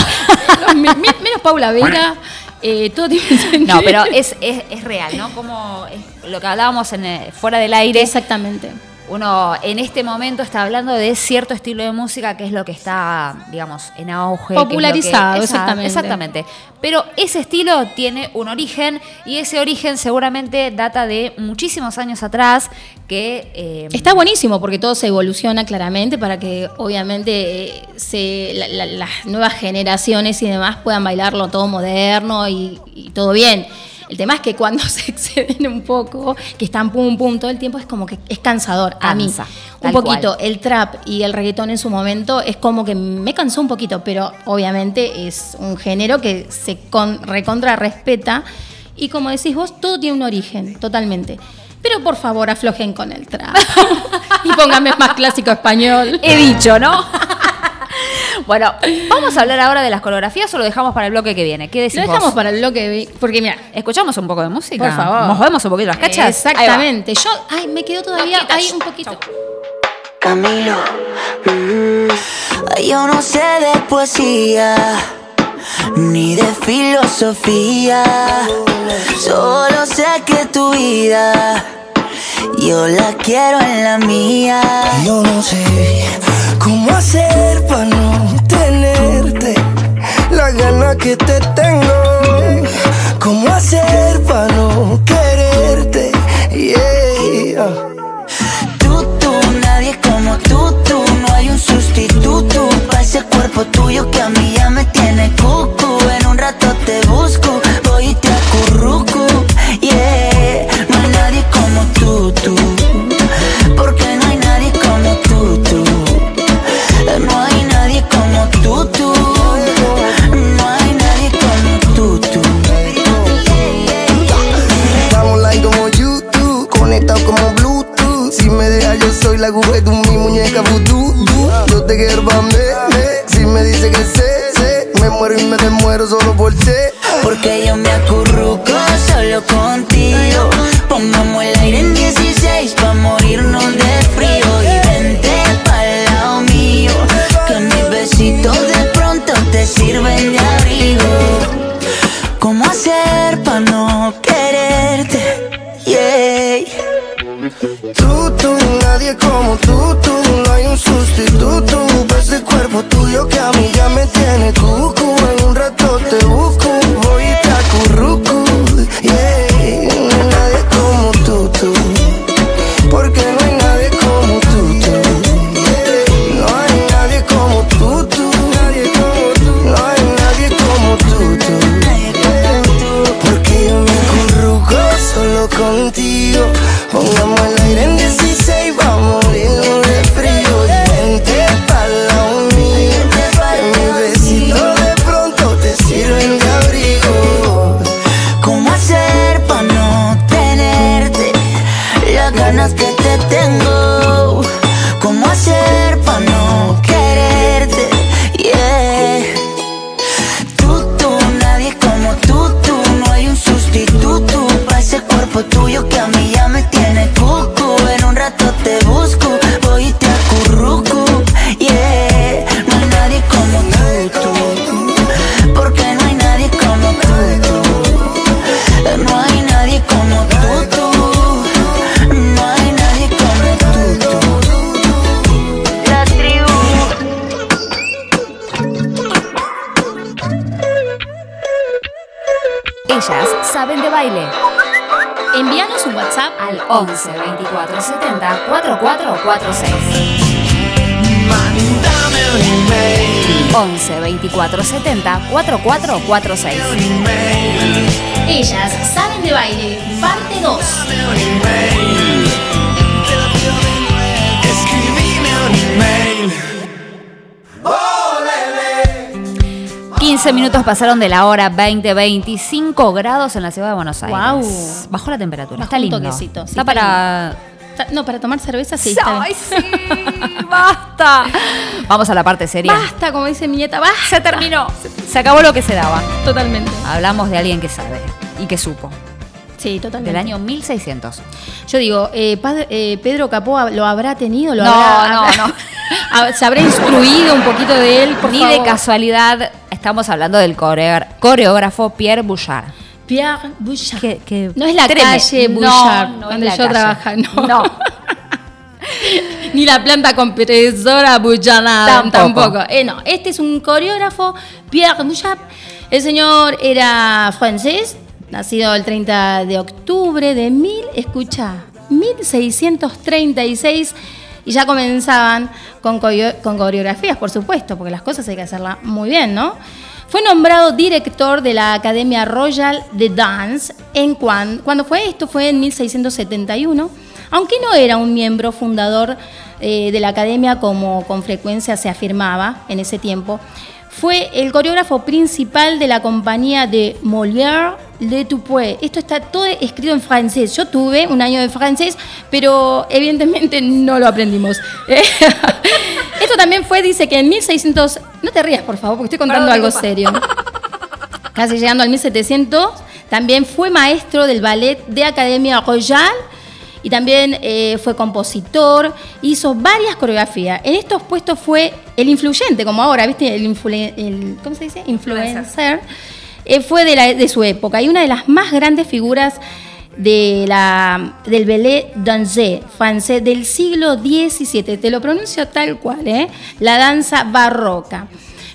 menos, mi- mi- menos Paula Vera, eh, todo tiene un sentido. No, pero es, es, es real, ¿no? Como es lo que hablábamos en, eh, fuera del aire. Exactamente. Uno en este momento está hablando de cierto estilo de música que es lo que está, digamos, en auge. que es lo que- Popularizado, exactamente. Exactamente. Pero ese estilo tiene un origen y ese origen seguramente data de muchísimos años atrás que... eh, Está buenísimo porque todo se evoluciona claramente para que obviamente eh, se, la- la- las nuevas generaciones y demás puedan bailarlo todo moderno y, y todo bien. El tema es que cuando se exceden un poco, que están pum pum todo el tiempo, es como que es cansador a mí. Un poquito, cual. el trap y el reggaetón en su momento es como que me cansó un poquito, pero obviamente es un género que se con, recontra respeta y como decís vos, todo tiene un origen, totalmente. Pero por favor, aflojen con el trap. y pónganme más clásico español. He dicho, ¿no? bueno, vamos a hablar ahora de las coreografías o lo dejamos para el bloque que viene. ¿Qué decís Lo dejamos vos? para el bloque, porque mira, ¿Escuchamos un poco de música? por favor. ¿Movemos un poquito las cachas? Exactamente. Yo, ay, me quedó todavía ahí un poquito. Camilo. Mm, yo no sé de poesía ni de filosofía. Solo sé que tu vida yo la quiero en la mía. Yo no sé cómo hacer para no tenerte la gana que te tengo. Cómo hacer para no quererte. Yeah. Tú, tú, nadie como tú, tú. No hay un sustituto para ese cuerpo tuyo que a mí ya me tiene cucu. En un rato te busco, voy y te acurruco. Yeah, no hay nadie como tú, tú. Tú, tú. No hay nadie como tú, tú. Estamos online como YouTube, conectado como Bluetooth. Si me dejas, yo soy la aguja de mi muñeca vudú. Yo te quiero pa' me, me. Si me dice que sé, sé, me muero y me desmuero solo por sé. Porque yo me acurruco solo contigo. Pongamos el aire en 16 pa' morirnos de frío. Sirven de abrigo. ¿Cómo hacer pa' no quererte? Yeah. Tú, tú, nadie como tú, tú. No hay un sustituto para ese cuerpo tuyo que a mí ya me tiene cucu. 11 24 70 4446. Ellas saben de baile, parte 2. un email. Escribime un email. Oh, lele. 15 minutos pasaron de la hora 20, 25 grados en la ciudad de Buenos Aires. Guau. Bajó la temperatura. Bajó está un lindo. toquecito, sí, está está para. Está- No, para tomar cerveza sí. está ¡Ay, bien. sí! ¡Basta! Vamos a la parte seria. Basta, como dice mi nieta, basta. Se terminó. Se acabó lo que se daba. Totalmente. Hablamos de alguien que sabe y que supo. Sí, totalmente. Del año 1600. Yo digo, eh, eh, Pedro Capó lo habrá tenido, lo No, habrá, no, no. Ah, se habrá instruido un poquito de él, por Ni favor. de casualidad estamos hablando del coreógra- coreógrafo Pierre Bouchard. Pierre Bouchard. Que- que- no es la Treme- calle No, Bouchard, no es donde la yo calle. trabajo, no. No. Ni la planta compresora Bouchard, Tampoco. tampoco. Eh, no, este es un coreógrafo, Pierre Bouchard. El señor era francés, nacido el 30 de octubre de 1000, escucha, 1636 y ya comenzaban con, con coreografías, por supuesto, porque las cosas hay que hacerlas muy bien, ¿no? Fue nombrado director de la Academia Royal de Dance en cuan- cuando fue esto fue en 1671, aunque no era un miembro fundador eh, de la academia como con frecuencia se afirmaba en ese tiempo. Fue el coreógrafo principal de la compañía de Molière Le Tupuy. Esto está todo escrito en francés. Yo tuve un año de francés, pero evidentemente no lo aprendimos. Esto también fue, dice que en 1600... No te rías, por favor, porque estoy contando Perdón, algo serio. Casi llegando al 1700, también fue maestro del ballet de Academia Royal y también eh, fue compositor, hizo varias coreografías. En estos puestos fue el influyente, como ahora, ¿viste? El, ¿cómo se dice? Influencer. Eh, fue de, la- de su época y una de las más grandes figuras de la, del ballet dansé francés del siglo XVII. Te lo pronuncio tal cual, ¿eh? La danza barroca.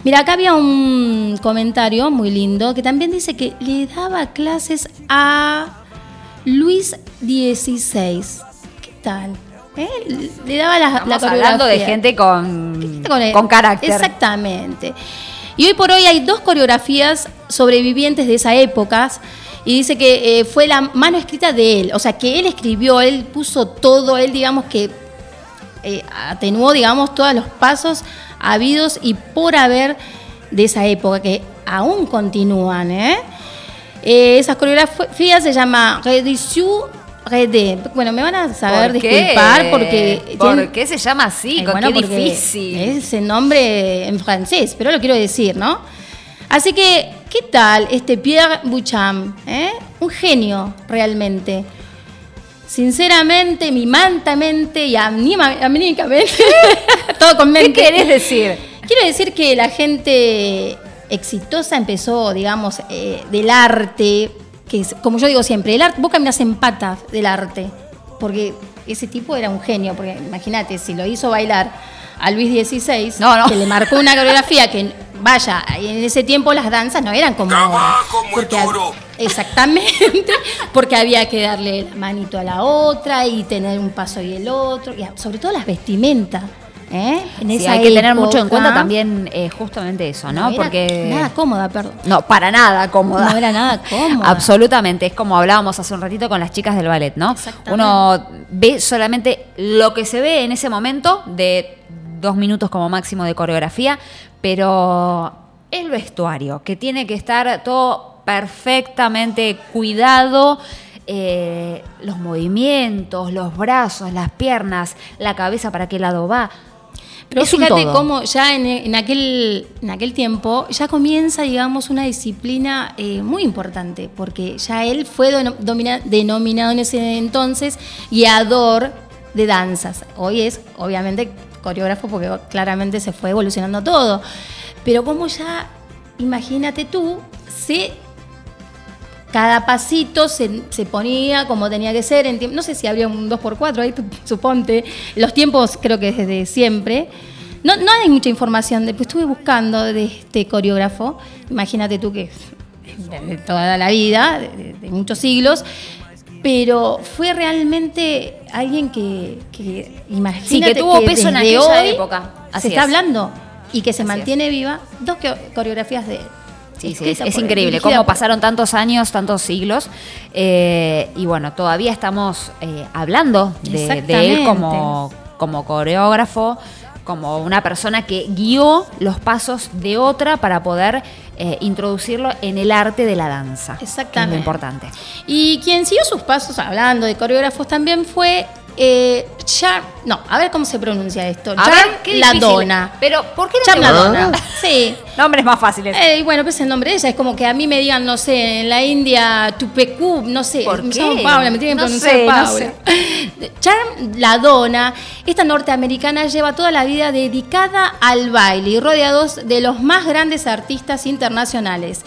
Mira, acá había un comentario muy lindo que también dice que le daba clases a Luis XVI. ¿Qué tal? ¿Eh? Le daba la, la Estamos hablando de gente con, Con, con carácter. Exactamente. Y hoy por hoy hay dos coreografías sobrevivientes de esa época. Y dice que eh, fue la mano escrita de él. O sea, que él escribió, él puso todo, él digamos que eh, atenuó, digamos, todos los pasos habidos y por haber de esa época, que aún continúan. ¿eh? Eh, esas coreografías se llama Redissu Redé. Bueno, me van a saber ¿Por disculpar porque... ¿Por tienen- qué se llama así? eh, Con bueno, qué difícil. Es el nombre en francés, pero lo quiero decir, ¿no? Así que, ¿qué tal este Pierre Boucham? eh? Un genio, realmente. Sinceramente, mimantamente y anima- anímicamente, todo con mente. ¿Qué querés decir? Quiero decir que la gente exitosa empezó, digamos, eh, del arte, que es, como yo digo siempre, el arte, vos caminas en patas del arte, porque ese tipo era un genio, porque imagínate, si lo hizo bailar a Luis XVI, que le marcó una coreografía que, vaya, en ese tiempo las danzas no eran como ahora. Porque hab- Exactamente, porque había que darle la manito a la otra y tener un paso y el otro, y sobre todo las vestimentas. ¿eh? En Sí, esa hay que tener mucho en cuenta también eh, justamente eso, ¿no? no era Porque nada cómoda, perdón. no, para nada cómoda. No era nada cómoda. Absolutamente, es como hablábamos hace un ratito con las chicas del ballet, ¿no? Uno ve solamente lo que se ve en ese momento de dos minutos como máximo de coreografía, pero el vestuario, que tiene que estar todo perfectamente cuidado, eh, los movimientos, los brazos, las piernas, la cabeza para qué lado va. Pero Es fíjate cómo ya en, en aquel, en aquel tiempo ya comienza, digamos, una disciplina eh, muy importante, porque ya él fue domina- denominado en ese entonces guiador de danzas. Hoy es, obviamente, coreógrafo porque claramente se fue evolucionando todo. Pero como ya, imagínate tú, se cada pasito se, se ponía como tenía que ser. En no sé si habría un 2x4, ahí suponte. Los tiempos creo que desde siempre. No, no hay mucha información. Después estuve buscando de este coreógrafo. Imagínate tú que de toda la vida, de muchos siglos, pero fue realmente alguien que, que imagínate Sí, que tuvo peso en aquella hoy época. Así se está es. hablando y que se Así mantiene viva dos co- coreografías de él. Sí, sí, es, es increíble cómo por pasaron tantos años, tantos siglos. eh, y bueno, todavía estamos eh, hablando de, de él como, como coreógrafo, como una persona que guió los pasos de otra para poder eh, introducirlo en el arte de la danza. que es Exactamente. importante. Y quien siguió sus pasos hablando de coreógrafos también fue eh, Char... No, a ver cómo se pronuncia esto. A Char ver, qué difícil. Ladonna. Pero, ¿por qué no Char te- Ladonna. Sí. Nombres más fáciles. Eh, y bueno, pues el nombre de ella es como que a mí me digan, no sé, en la India, Tupecú, no sé. ¿Por me qué? Paula, me tienen que No pronunciar sé, no Paula. Charm Ladonna, esta norteamericana lleva toda la vida dedicada al baile y rodeados de los más grandes artistas internacionales.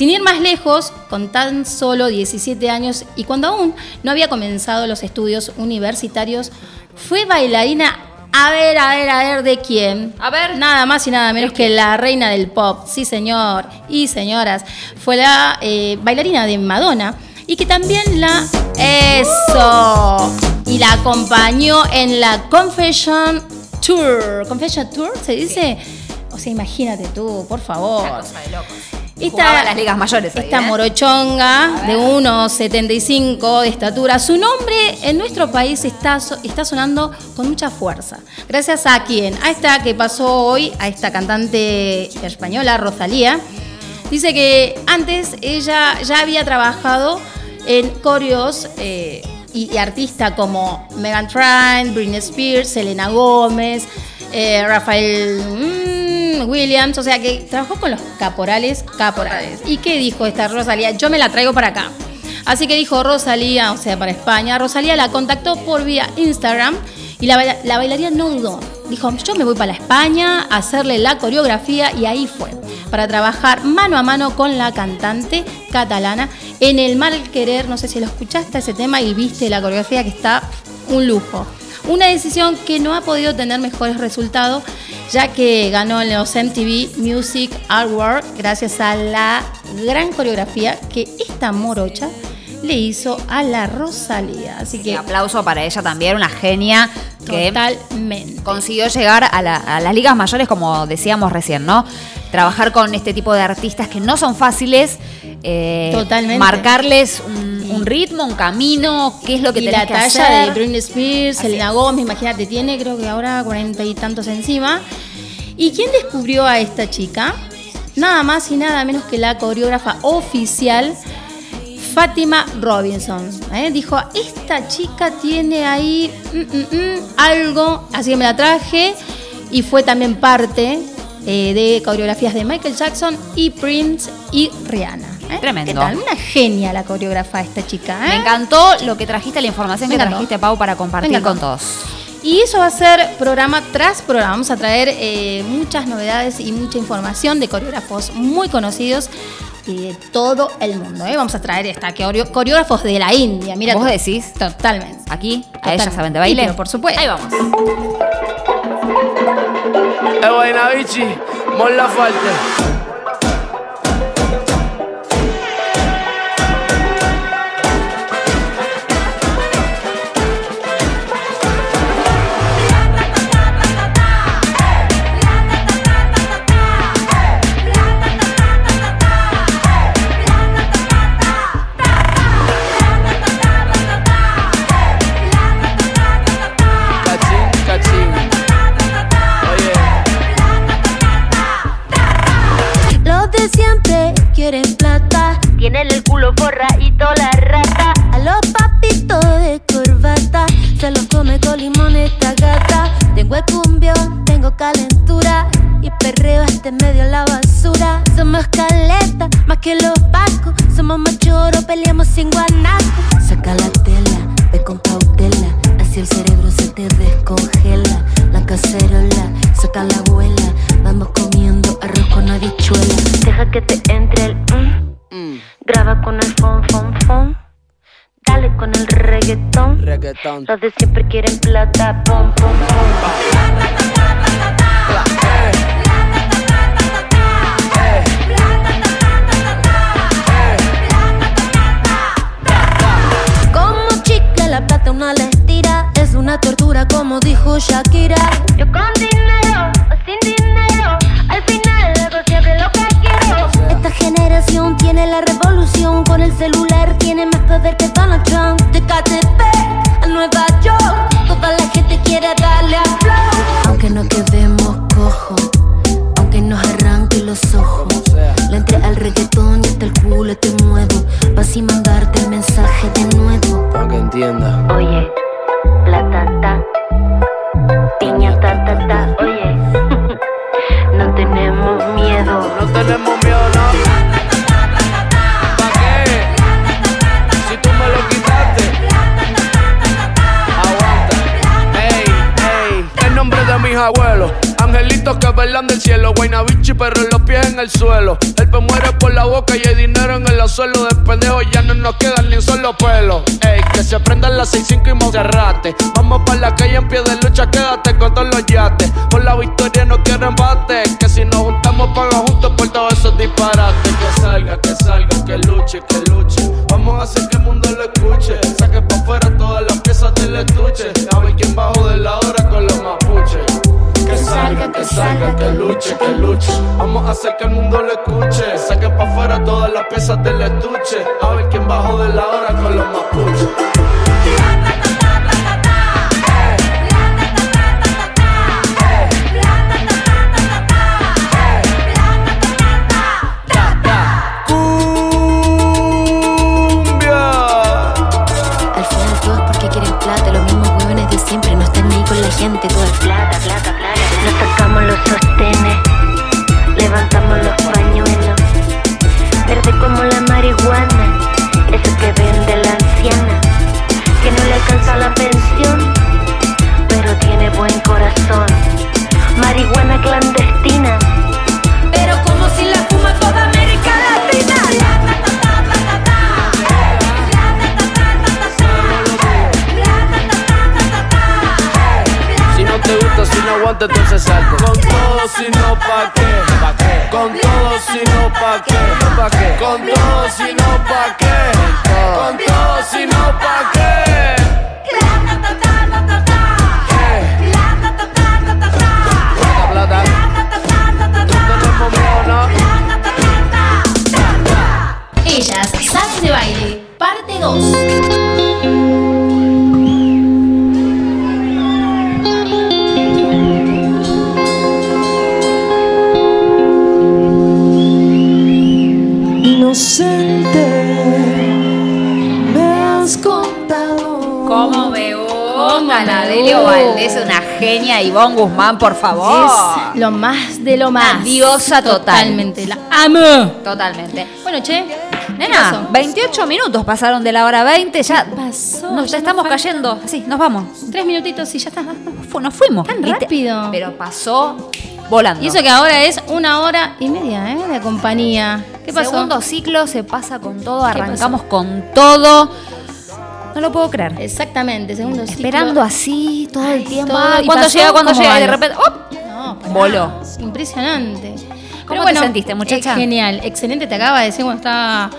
Sin ir más lejos, con tan solo 17 años y cuando aún no había comenzado los estudios universitarios, fue bailarina, a ver, a ver, a ver, ¿de quién? A ver. Nada más y nada menos que la reina del pop, sí señor, y señoras. Fue la eh, bailarina de Madonna y que también la... Eso. Y la acompañó en la Confession Tour. Confession Tour, ¿se dice? O sea, imagínate tú, por favor. Jugaba en las ligas mayores ahí, esta ¿eh? morochonga de 1,75 de estatura. Su nombre en nuestro país está, está sonando con mucha fuerza. Gracias a quien, a esta que pasó hoy, a esta cantante española, Rosalía. Dice que antes ella ya había trabajado en coreos eh, y, y artistas como Megan Trainor, Britney Spears, Selena Gómez, eh, Rafael mm, Williams, o sea que trabajó con los caporales, caporales. ¿Y qué dijo esta Rosalía? Yo me la traigo para acá. Así que dijo Rosalía, o sea, para España. Rosalía la contactó por vía Instagram y la, baila- la bailarina no dudó. Dijo, yo me voy para España a hacerle la coreografía y ahí fue. Para trabajar mano a mano con la cantante catalana en el mal querer. No sé si lo escuchaste ese tema y viste la coreografía que está un lujo. Una decisión que no ha podido tener mejores resultados, ya que ganó en los MTV Music Award gracias a la gran coreografía que esta morocha le hizo a la Rosalía. Así que aplauso para ella también, una genia que Totalmente. consiguió llegar a, la- a las ligas mayores, como decíamos recién, ¿no? Trabajar con este tipo de artistas que no son fáciles. eh, Totalmente. Marcarles un, un ritmo, un camino, qué es lo que y tenés la que talla de Britney Spears, Selena Gomez, imagínate, tiene creo que ahora cuarenta y tantos encima. ¿Y quién descubrió a esta chica? Nada más y nada menos que la coreógrafa oficial Fátima Robinson. ¿eh? Dijo, esta chica tiene ahí mm, mm, mm, algo, así que me la traje y fue también parte eh, de coreografías de Michael Jackson y Prince y Rihanna. ¿eh? Tremendo. ¿Qué tal? Una genia la coreógrafa esta chica. ¿eh? Me encantó lo que trajiste, la información Me que encantó. trajiste, Pau, para compartir con todos. Y eso va a ser programa tras programa. Vamos a traer eh, muchas novedades y mucha información de coreógrafos muy conocidos y de todo el mundo. ¿eh? Vamos a traer coreo- coreógrafos de la India. Mira ¿Vos decís? Totalmente. Aquí, a Totalmente. ella saben de baile. Sí, pero por supuesto. Ahí vamos. Eh, buena, bichi, molla fuerte. El culo forradito reggaetón. Los siempre quieren plata, pum, pum, pum. plata una les tira Es una tortura como dijo Shakira Yo con dinero o sin dinero Al final hago siempre lo que quiero Esta generación tiene la revolución Con el celular tiene más poder que Donald Trump Te about Pero los pies en el suelo. El pe muere por la boca y hay dinero en el suelo. De pendejo ya no nos quedan ni un solo pelo. Ey, que se prendan las 6-5 y Monserrate. Vamos para la calle en pie de lucha, quédate con todos los yates. Por la victoria no quiero embate. Que si nos juntamos, paga juntos por todos esos disparates. Que salga, que salga, que luche, que luche. Vamos a hacer que el mundo lo escuche. Saque pa' afuera todas las piezas del estuche. Que salga, que luche, que luche. Vamos a hacer que el mundo lo escuche. Saque pa' afuera todas las piezas del estuche. A ver quién bajó de la hora con los mapuches. Con todo, si no, pa' qué. ¿Pa' qué? Con todo, si no, pa' qué. ¿Pa' qué? Con todo, si no, pa' qué. Ivonne Guzmán, por favor. Es lo más de lo más. Una diosa total. Totalmente, la amo. Totalmente. Bueno, che. Nena, pasó? 28 minutos pasaron de la hora 20, ya pasó? nos Ya estamos falta- cayendo. Así, nos vamos. Tres minutitos y ya está. Nos fuimos. Tan rápido. Pero pasó volando. Y eso que ahora es una hora y media, ¿eh? De compañía. ¿Qué pasó? Segundo ciclo se pasa con todo, ¿Qué arrancamos con todo. No lo puedo creer. Exactamente, segundo ciclo. Esperando así todo el tiempo. todo, ¿Cuándo pasó llega? ¿Cuándo llega? Y de repente. ¡op! No, pará, Voló. es Impresionante. ¿Cómo te sentiste, muchacha? eh, genial, excelente. Te acaba de decir cuando estaba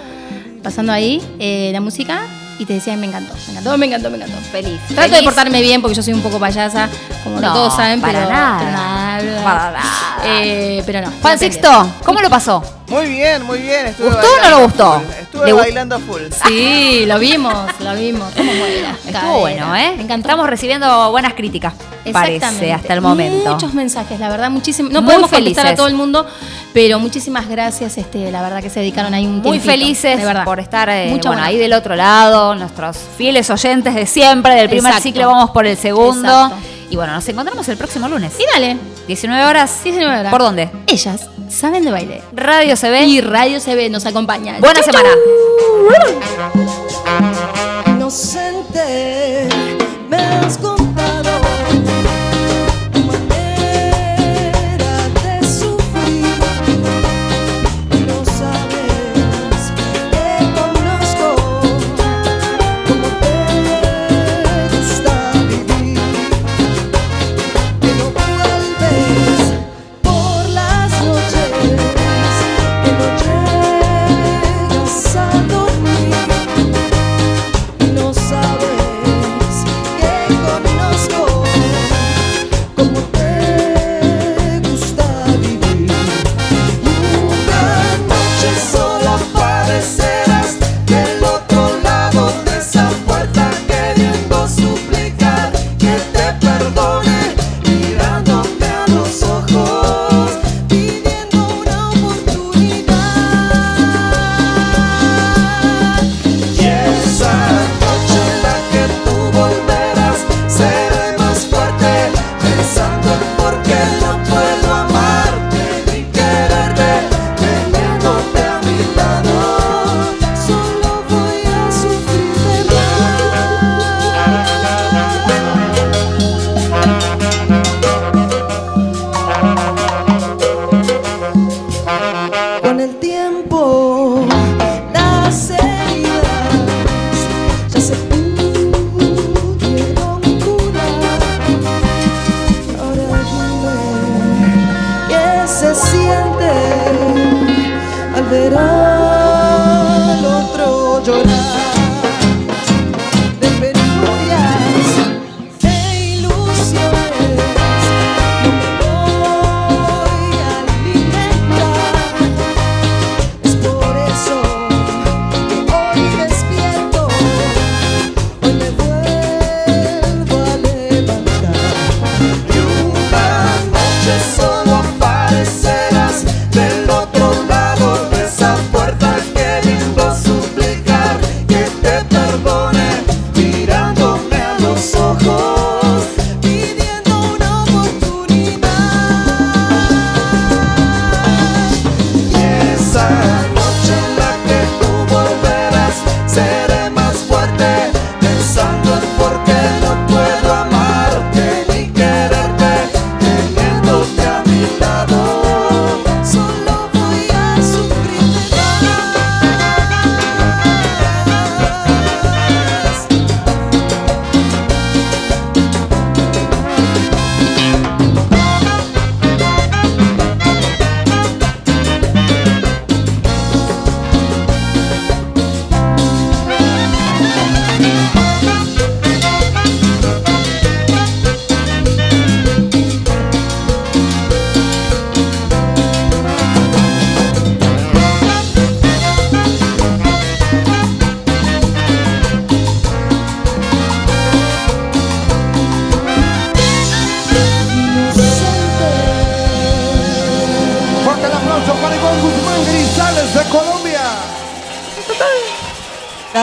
pasando ahí eh, la música y te decía, me encantó, me encantó, me encantó, me encantó. Feliz. Trato de portarme bien porque yo soy un poco payasa, como No, todos saben, para pero. nada. pero nada, Para nada. Eh, pero no. Juan. Sixto, ¿cómo lo pasó? Muy bien, muy bien. Estuve ¿Gustó o no lo gustó? full. Estuve ¿Le bailando full. Sí, lo vimos, lo vimos. ¿Cómo? Estuvo bueno, ¿eh? Me encantó. Estamos recibiendo buenas críticas, parece, hasta el momento. Muchos mensajes, la verdad, muchísimos. No Muy podemos contestar a felices. todo el mundo, pero muchísimas gracias, este, la verdad que se dedicaron ahí un Muy tiempito, felices de verdad. por estar eh, bueno, ahí del otro lado, nuestros fieles oyentes de siempre, del primer Exacto. ciclo vamos por el segundo. Exacto. Y bueno, nos encontramos el próximo lunes. Y dale, 19 horas. 19 horas. ¿Por dónde? Ellas saben de baile. Radio se ve. Y Radio CB nos acompaña. Buena Chau, semana. chau. Inocente, me has